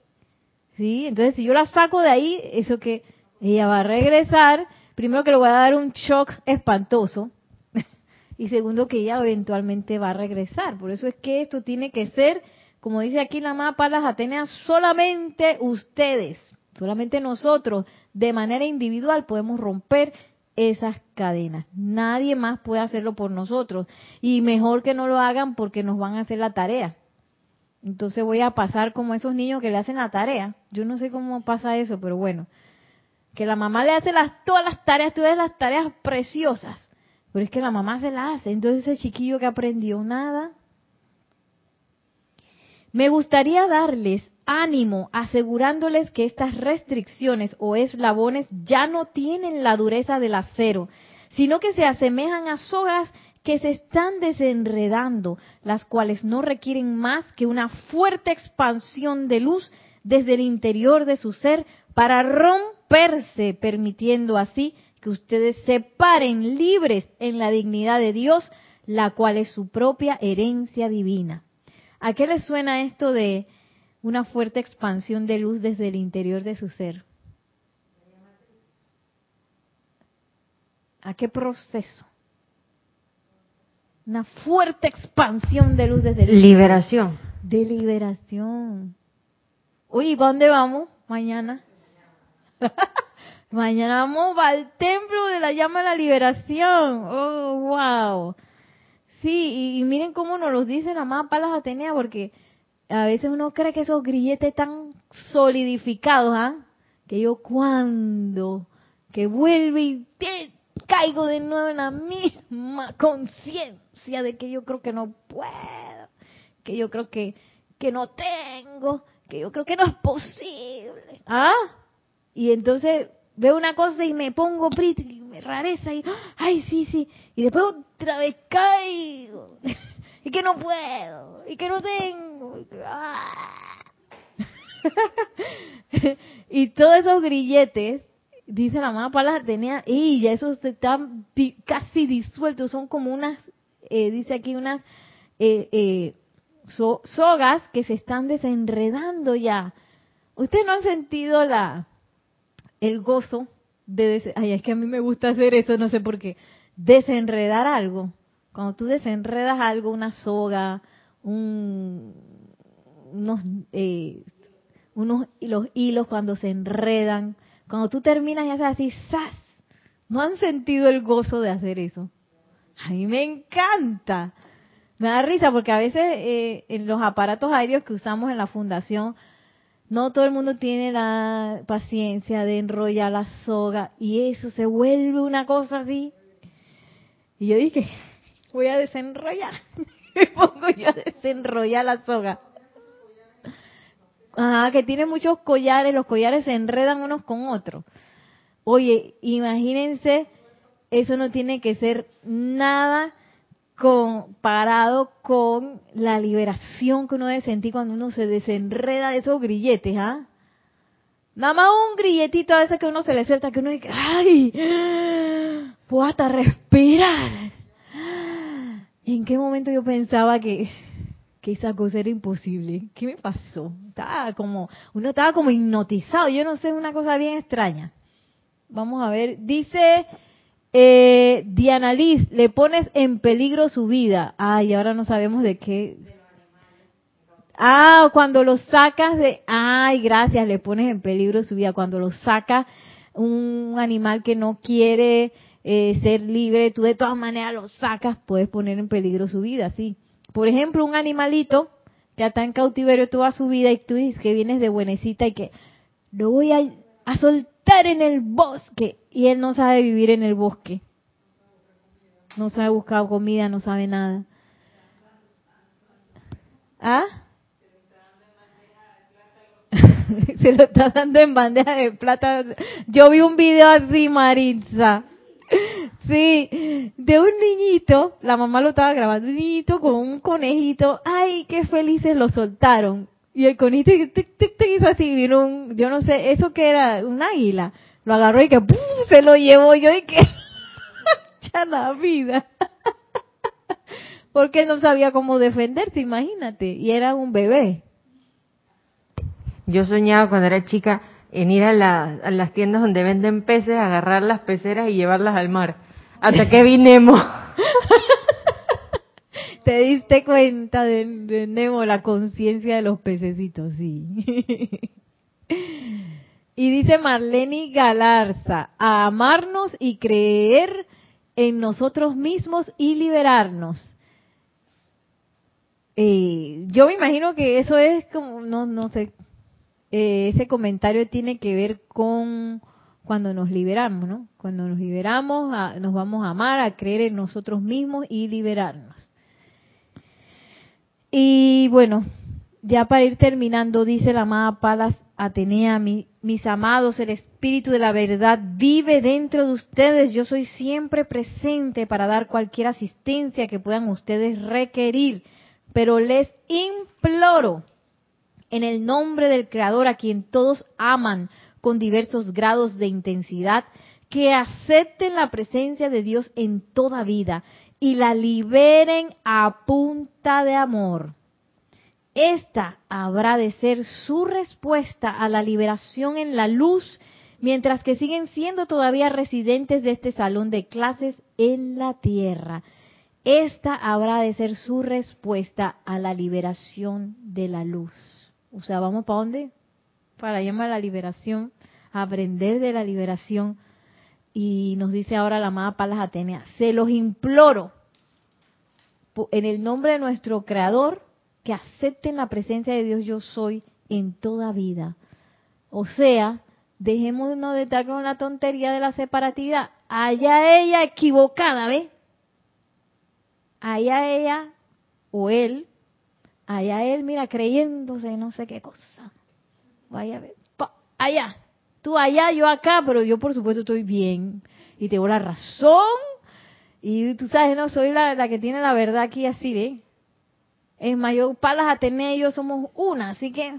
¿Sí? Entonces, si yo la saco de ahí, eso que ella va a regresar, primero que le voy a dar un shock espantoso y segundo que ella eventualmente va a regresar. Por eso es que esto tiene que ser, como dice aquí la mapa las Atenas, solamente ustedes, solamente nosotros, de manera individual podemos romper esas cadenas. Nadie más puede hacerlo por nosotros. Y mejor que no lo hagan porque nos van a hacer la tarea. Entonces voy a pasar como esos niños que le hacen la tarea. Yo no sé cómo pasa eso, pero bueno que la mamá le hace las, todas las tareas, todas las tareas preciosas, pero es que la mamá se las hace, entonces ese chiquillo que aprendió nada. Me gustaría darles ánimo asegurándoles que estas restricciones o eslabones ya no tienen la dureza del acero, sino que se asemejan a sogas que se están desenredando, las cuales no requieren más que una fuerte expansión de luz desde el interior de su ser para romperse, permitiendo así que ustedes se paren libres en la dignidad de Dios, la cual es su propia herencia divina. ¿A qué les suena esto de una fuerte expansión de luz desde el interior de su ser? ¿A qué proceso? Una fuerte expansión de luz desde el liberación. De liberación. Oye, ¿para dónde vamos mañana? mañana vamos al templo de la llama de la liberación. Oh, wow. Sí, y, miren cómo nos los dice la más Palas Atenea, porque a veces uno cree que esos grilletes están solidificados, ¿ah? Que yo cuando que vuelve y caigo de nuevo en la misma conciencia de que yo creo que no puedo, que yo creo que, que no tengo, que yo creo que no es posible. ¿Ah? Y entonces veo una cosa y me pongo y me rareza y, ay, sí, sí. Y después otra vez caigo. y que no puedo. Y que no tengo. Y, todos esos grilletes dice la mamá Palas Atenea, y ya esos están casi disueltos, son como unas, eh, dice aquí, unas eh, eh, sogas que se están desenredando ya. ¿Ustedes no han sentido la el gozo de... Ay, es que a mí me gusta hacer eso, no sé por qué. Desenredar algo. Cuando tú desenredas algo, una soga, un, unos, eh, unos los hilos cuando se enredan, cuando tú terminas y haces así, ¡zas! ¿No han sentido el gozo de hacer eso? A mí me encanta. Me da risa porque a veces eh, en los aparatos aéreos que usamos en la fundación, no todo el mundo tiene la paciencia de enrollar la soga y eso se vuelve una cosa así. Y yo dije, voy a desenrollar. Me pongo yo a desenrollar la soga. Ajá, que tiene muchos collares, los collares se enredan unos con otros. Oye, imagínense, eso no tiene que ser nada comparado con la liberación que uno debe sentir cuando uno se desenreda de esos grilletes, ¿ah? Nada más un grilletito a veces que uno se le suelta, que uno dice, ¡ay! Puedo hasta respirar. ¿En qué momento yo pensaba que, que esa cosa era imposible? ¿Qué me pasó? Estaba como, uno estaba como hipnotizado, yo no sé, una cosa bien extraña. Vamos a ver, dice eh, Diana Liz, le pones en peligro su vida. Ay, ahora no sabemos de qué. Ah, cuando lo sacas de... Ay, gracias, le pones en peligro su vida. Cuando lo saca un animal que no quiere eh, ser libre, tú de todas maneras lo sacas, puedes poner en peligro su vida, sí. Por ejemplo, un animalito que está en cautiverio toda su vida y tú dices que vienes de buenecita y que lo voy a, a soltar en el bosque y él no sabe vivir en el bosque. No sabe buscar comida, no sabe nada. ¿Ah? Se lo está dando en bandeja de plata. Yo vi un video así, Maritza. Sí, de un niñito, la mamá lo estaba grabando, un niñito con un conejito. Ay, qué felices lo soltaron. Y el conejito te hizo así, vino un, yo no sé, eso que era, un águila lo agarró y que se lo llevó yo y que ya la vida. Porque no sabía cómo defenderse, imagínate, y era un bebé. Yo soñaba cuando era chica en ir a, a las tiendas donde venden peces, agarrar las peceras y llevarlas al mar. Hasta que vi Nemo. Te diste cuenta de, de Nemo, la conciencia de los pececitos, sí. Y dice Marlene Galarza, a amarnos y creer en nosotros mismos y liberarnos. Eh, yo me imagino que eso es como, no, no sé, eh, ese comentario tiene que ver con cuando nos liberamos, ¿no? Cuando nos liberamos, nos vamos a amar, a creer en nosotros mismos y liberarnos. Y bueno, ya para ir terminando, dice la amada Palas Atenea, mis amados, el Espíritu de la verdad vive dentro de ustedes. Yo soy siempre presente para dar cualquier asistencia que puedan ustedes requerir. Pero les imploro, en el nombre del Creador, a quien todos aman con diversos grados de intensidad, que acepten la presencia de Dios en toda vida y la liberen a punta de amor esta habrá de ser su respuesta a la liberación en la luz, mientras que siguen siendo todavía residentes de este salón de clases en la tierra. Esta habrá de ser su respuesta a la liberación de la luz. O sea, ¿vamos para dónde? Para llamar a la liberación, aprender de la liberación. Y nos dice ahora la amada Palas Atenea, se los imploro en el nombre de nuestro Creador, que acepten la presencia de Dios yo soy en toda vida. O sea, dejémonos de estar con la tontería de la separatividad. Allá ella equivocada, ¿ve? Allá ella o él, allá él, mira, creyéndose no sé qué cosa. Vaya a ver, allá, tú allá, yo acá, pero yo por supuesto estoy bien y tengo la razón. Y tú sabes, no, soy la, la que tiene la verdad aquí así, ¿ve? Es mayor, Palas Atenea y yo somos una, así que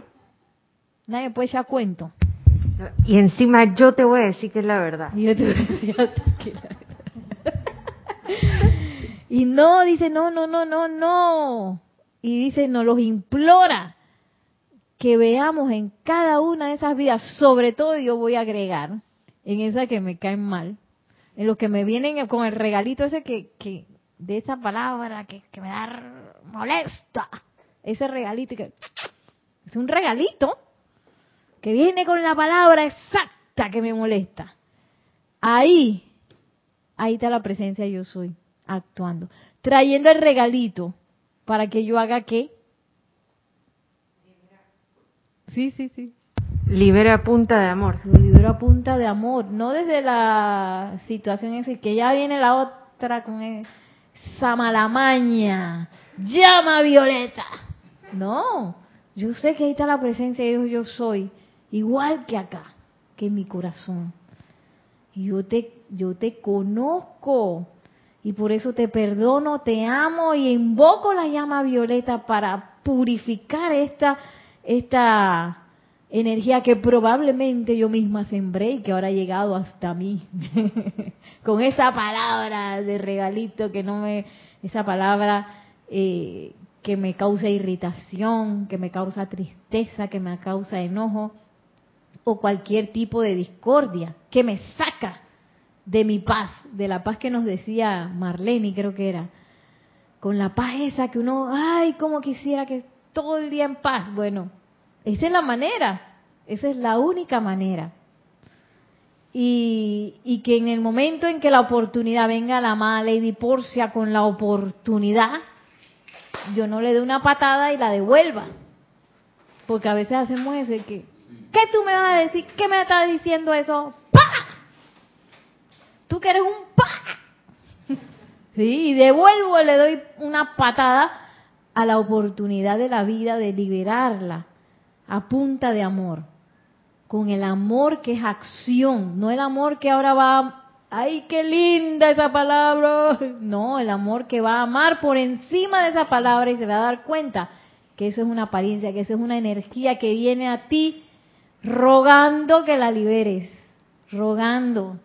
nadie puede echar cuento. Y encima yo te voy a decir que es la verdad. Y yo te voy a decir a ti que es la verdad. Y no, dice, no, no, no, no, no. Y dice, nos los implora que veamos en cada una de esas vidas, sobre todo yo voy a agregar, en esas que me caen mal, en los que me vienen con el regalito ese que, que de esa palabra que, que me da molesta, ese regalito que es un regalito que viene con la palabra exacta que me molesta. Ahí, ahí está la presencia yo soy actuando, trayendo el regalito para que yo haga qué? Sí, sí, sí. Libera a punta de amor. Lo libero a punta de amor, no desde la situación esa que ya viene la otra con esa malamaña, llama Violeta. No, yo sé que ahí está la presencia de Dios, yo soy, igual que acá, que en mi corazón. Y yo te, yo te conozco, y por eso te perdono, te amo y invoco la llama violeta para purificar esta, esta energía que probablemente yo misma sembré y que ahora ha llegado hasta mí. Con esa palabra de regalito que no me, esa palabra eh, que me causa irritación, que me causa tristeza, que me causa enojo o cualquier tipo de discordia, que me saca de mi paz, de la paz que nos decía Marlene, creo que era, con la paz esa que uno, ay, como quisiera que todo el día en paz. Bueno, esa es la manera, esa es la única manera. Y, y que en el momento en que la oportunidad venga la amada Lady Porcia con la oportunidad, yo no le dé una patada y la devuelva. Porque a veces hacemos eso, que, ¿qué tú me vas a decir? ¿Qué me estás diciendo eso? tú que eres un pa. Sí, y devuelvo, le doy una patada a la oportunidad de la vida de liberarla a punta de amor. Con el amor que es acción, no el amor que ahora va, ay, qué linda esa palabra. No, el amor que va a amar por encima de esa palabra y se va a dar cuenta que eso es una apariencia, que eso es una energía que viene a ti rogando que la liberes, rogando,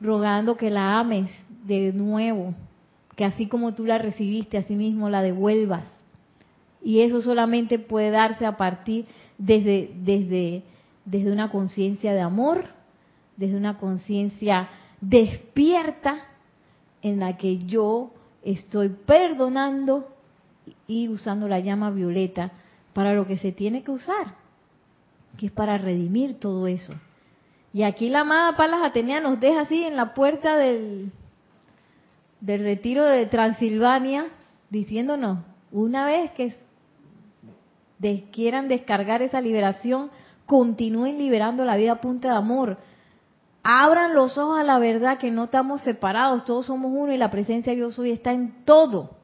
rogando que la ames de nuevo, que así como tú la recibiste, así mismo la devuelvas. Y eso solamente puede darse a partir desde, desde, desde una conciencia de amor, desde una conciencia despierta en la que yo estoy perdonando y usando la llama violeta para lo que se tiene que usar, que es para redimir todo eso. Y aquí la amada Palas Atenea nos deja así en la puerta del, del retiro de Transilvania, diciéndonos, una vez que quieran descargar esa liberación, continúen liberando la vida a punta de amor. Abran los ojos a la verdad que no estamos separados, todos somos uno y la presencia de Dios hoy está en todo.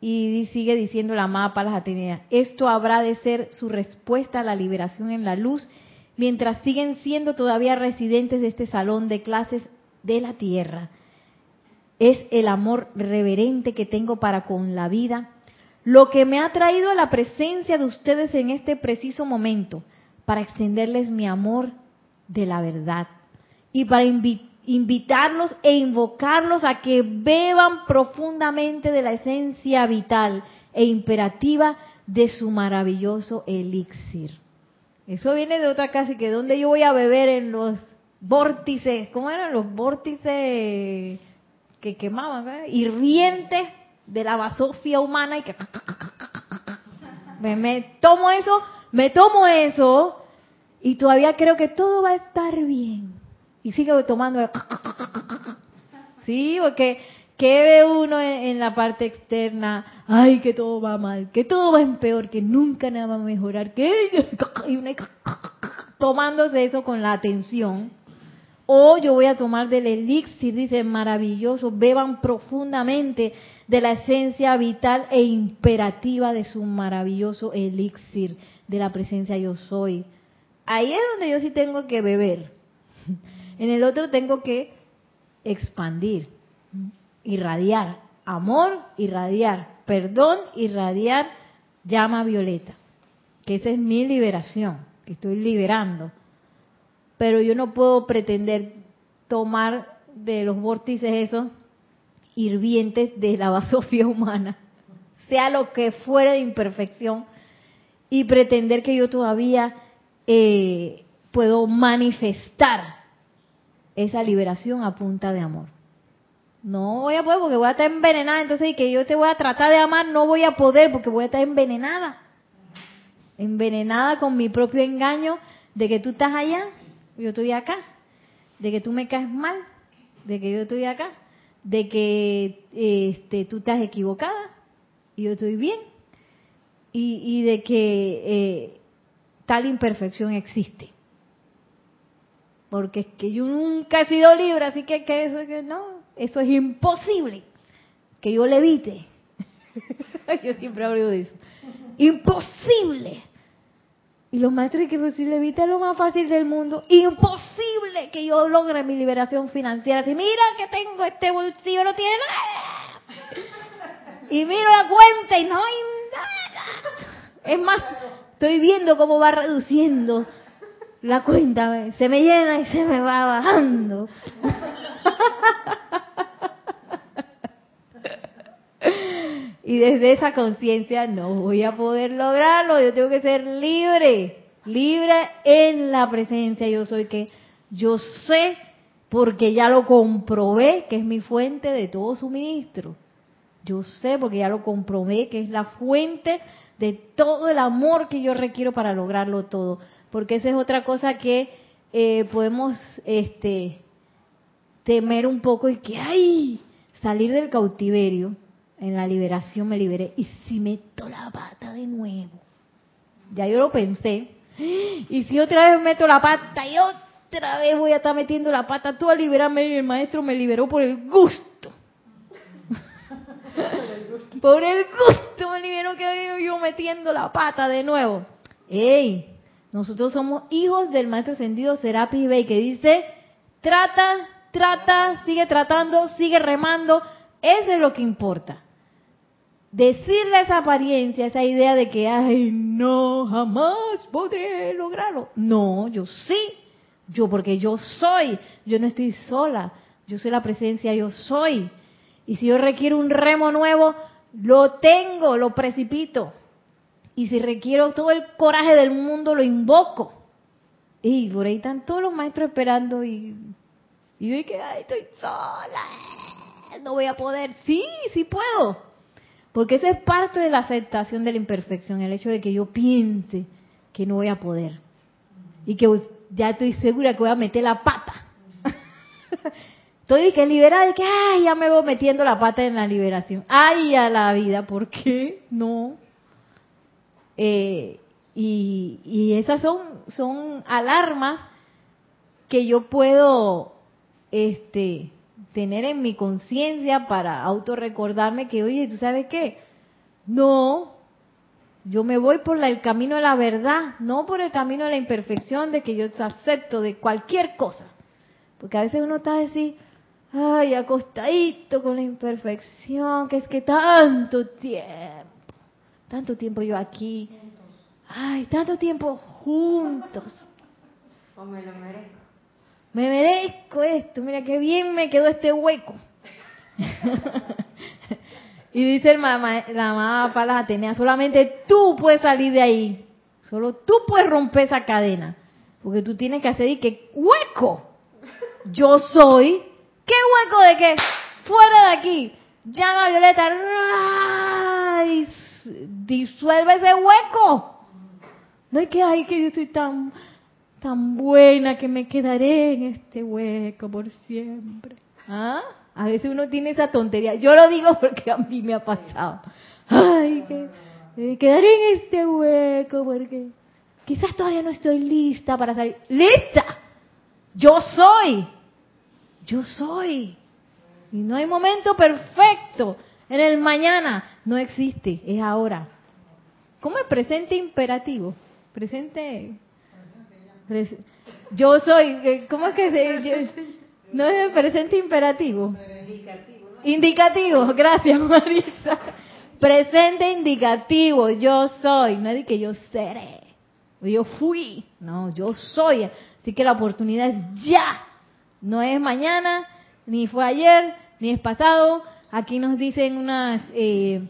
Y sigue diciendo la amada Palas Atenea, esto habrá de ser su respuesta a la liberación en la luz mientras siguen siendo todavía residentes de este salón de clases de la tierra. Es el amor reverente que tengo para con la vida lo que me ha traído a la presencia de ustedes en este preciso momento para extenderles mi amor de la verdad y para invitarlos e invocarlos a que beban profundamente de la esencia vital e imperativa de su maravilloso elixir. Eso viene de otra casa que donde yo voy a beber en los vórtices, ¿cómo eran los vórtices que quemaban? Eh? Hirvientes de la basofia humana y que me, tomo eso, me tomo eso y todavía creo que todo va a estar bien. Y sigo tomando el... Sí, porque ¿qué ve uno en, la parte externa? Ay, que todo va mal, que todo va en peor, que nunca nada va a mejorar, que y tomándose eso con la atención. O yo voy a tomar del elixir, dice maravilloso, beban profundamente de la esencia vital e imperativa de su maravilloso elixir, de la presencia yo soy. Ahí es donde yo sí tengo que beber. En el otro tengo que expandir irradiar amor, irradiar perdón, irradiar llama violeta. Que esa es mi liberación, que estoy liberando pero yo no puedo pretender tomar de los vórtices esos hirvientes de la basofía humana, sea lo que fuera de imperfección, y pretender que yo todavía eh, puedo manifestar esa liberación a punta de amor. No voy a poder porque voy a estar envenenada, entonces y que yo te voy a tratar de amar, no voy a poder porque voy a estar envenenada. Envenenada con mi propio engaño de que tú estás allá, yo estoy acá, de que tú me caes mal, de que yo estoy acá, de que este, tú estás equivocada y yo estoy bien, y, de que eh, tal imperfección existe. Porque es que yo nunca he sido libre, así que, que eso que no, eso es imposible que yo levite. yo siempre hablo de eso. Imposible. Y los maestros que pues si levita es lo más fácil del mundo. Imposible que yo logre mi liberación financiera. Si mira que tengo este bolsillo, no tiene nada. Y miro la cuenta y no hay es más, estoy viendo cómo va reduciendo la cuenta. Se me llena y se me va bajando. y desde esa conciencia no voy a poder lograrlo. Yo tengo que ser libre, libre en la presencia. Yo soy que yo sé porque ya lo comprobé que es mi fuente de todo suministro. Yo sé porque ya lo comprobé que es la fuente de todo el amor que yo requiero para lograrlo todo. Porque esa es otra cosa que eh, podemos este, temer un poco y que, ay, salir del cautiverio, en la liberación me liberé, y si meto la pata de nuevo. Ya yo lo pensé. Y si otra vez meto la pata y otra vez voy a estar metiendo la pata, tú a liberarme y el maestro me liberó por el gusto. Por el gusto me liberó que yo metiendo la pata de nuevo. ¡Ey! Nosotros somos hijos del maestro ascendido Serapis Bey que dice, trata, trata, sigue tratando, sigue remando. Eso es lo que importa. Decirle esa apariencia, esa idea de que, ay, no, jamás podré lograrlo. No, yo sí. Yo, porque yo soy. Yo no estoy sola. Yo soy la presencia, yo soy. Y si yo requiero un remo nuevo, lo tengo, lo precipito. Y si requiero todo el coraje del mundo, lo invoco. Y por ahí están todos los maestros esperando y, y yo que Ay, estoy sola, no voy a poder. Sí, sí puedo. Porque eso es parte de la aceptación de la imperfección, el hecho de que yo piense que no voy a poder. Y que ya estoy segura que voy a meter la pata. Estoy que liberada y que, ay, ya me voy metiendo la pata en la liberación. Ay, a la vida, ¿por qué? No. Eh, y, esas son, son alarmas que yo puedo este, tener en mi conciencia para autorrecordarme que, oye, ¿tú sabes qué? No, yo me voy por el camino de la verdad, no por el camino de la imperfección, de que yo acepto de cualquier cosa. Porque a veces uno está así, ay, acostadito con la imperfección, que es que tanto tiempo, tanto tiempo yo aquí, ay, tanto tiempo juntos. O me lo merezco. Me merezco esto, mira qué bien me quedó este hueco. y dice el mamá, la mamá Palas Atenea, solamente tú puedes salir de ahí, solo tú puedes romper esa cadena, porque tú tienes que hacer y que hueco. Yo soy ¿Qué hueco de qué? Fuera de aquí. Llama Violeta. disuelve ese hueco. No hay que, ay, que yo soy tan, tan buena que me quedaré en este hueco por siempre. ¿Ah? A veces uno tiene esa tontería. Yo lo digo porque a mí me ha pasado. Ay, que me quedaré en este hueco porque quizás todavía no estoy lista para salir. ¡Lista! Yo soy yo soy. Y no hay momento perfecto. En el mañana no existe, es ahora. ¿Cómo es presente imperativo? Presente. Yo soy. Eh, ¿Cómo es que se.? no es presente imperativo. Indicativo. Indicativo, gracias Marisa. Presente indicativo, yo soy. No es de que yo seré. yo fui, no, yo soy. Así que la oportunidad es ya, no es mañana, ni fue ayer, ni es pasado. Aquí nos dicen unas eh,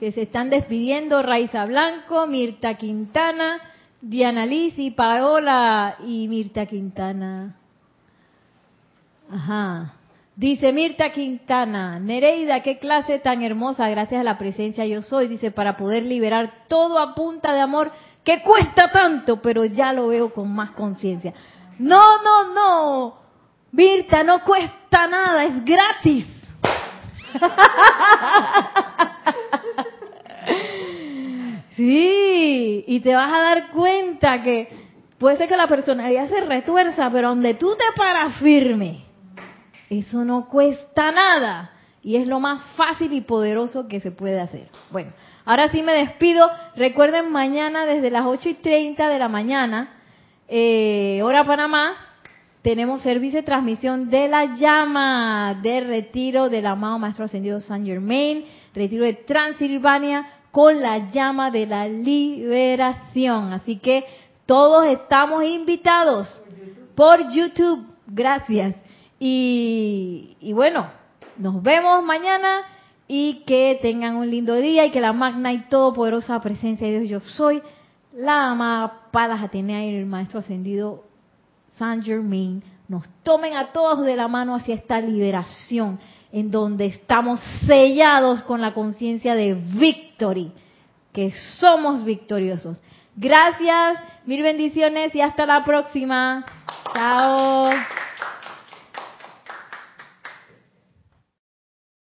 que se están despidiendo, Raiza Blanco, Mirta Quintana, Diana Lisi, Paola y Mirta Quintana. Ajá. Dice Mirta Quintana, Nereida, qué clase tan hermosa, gracias a la presencia yo soy, dice, para poder liberar todo a punta de amor que cuesta tanto, pero ya lo veo con más conciencia. No, no, no, Mirta, no cuesta nada, es gratis. sí, y te vas a dar cuenta que puede ser que la personalidad se retuerza, pero donde tú te paras firme, eso no cuesta nada y es lo más fácil y poderoso que se puede hacer. Bueno, ahora sí me despido. Recuerden, mañana desde las 8 y 30 de la mañana, eh, hora Panamá, tenemos servicio de transmisión de la llama de retiro del amado Maestro Ascendido San Germain, retiro de Transilvania con la llama de la liberación. Así que todos estamos invitados por YouTube. Gracias. Y, bueno, nos vemos mañana y que tengan un lindo día y que la magna y todopoderosa presencia de Dios yo soy, la amada Palas Atenea y el Maestro Ascendido San Germain nos tomen a todos de la mano hacia esta liberación en donde estamos sellados con la conciencia de victory, que somos victoriosos. Gracias, mil bendiciones y hasta la próxima. Chao.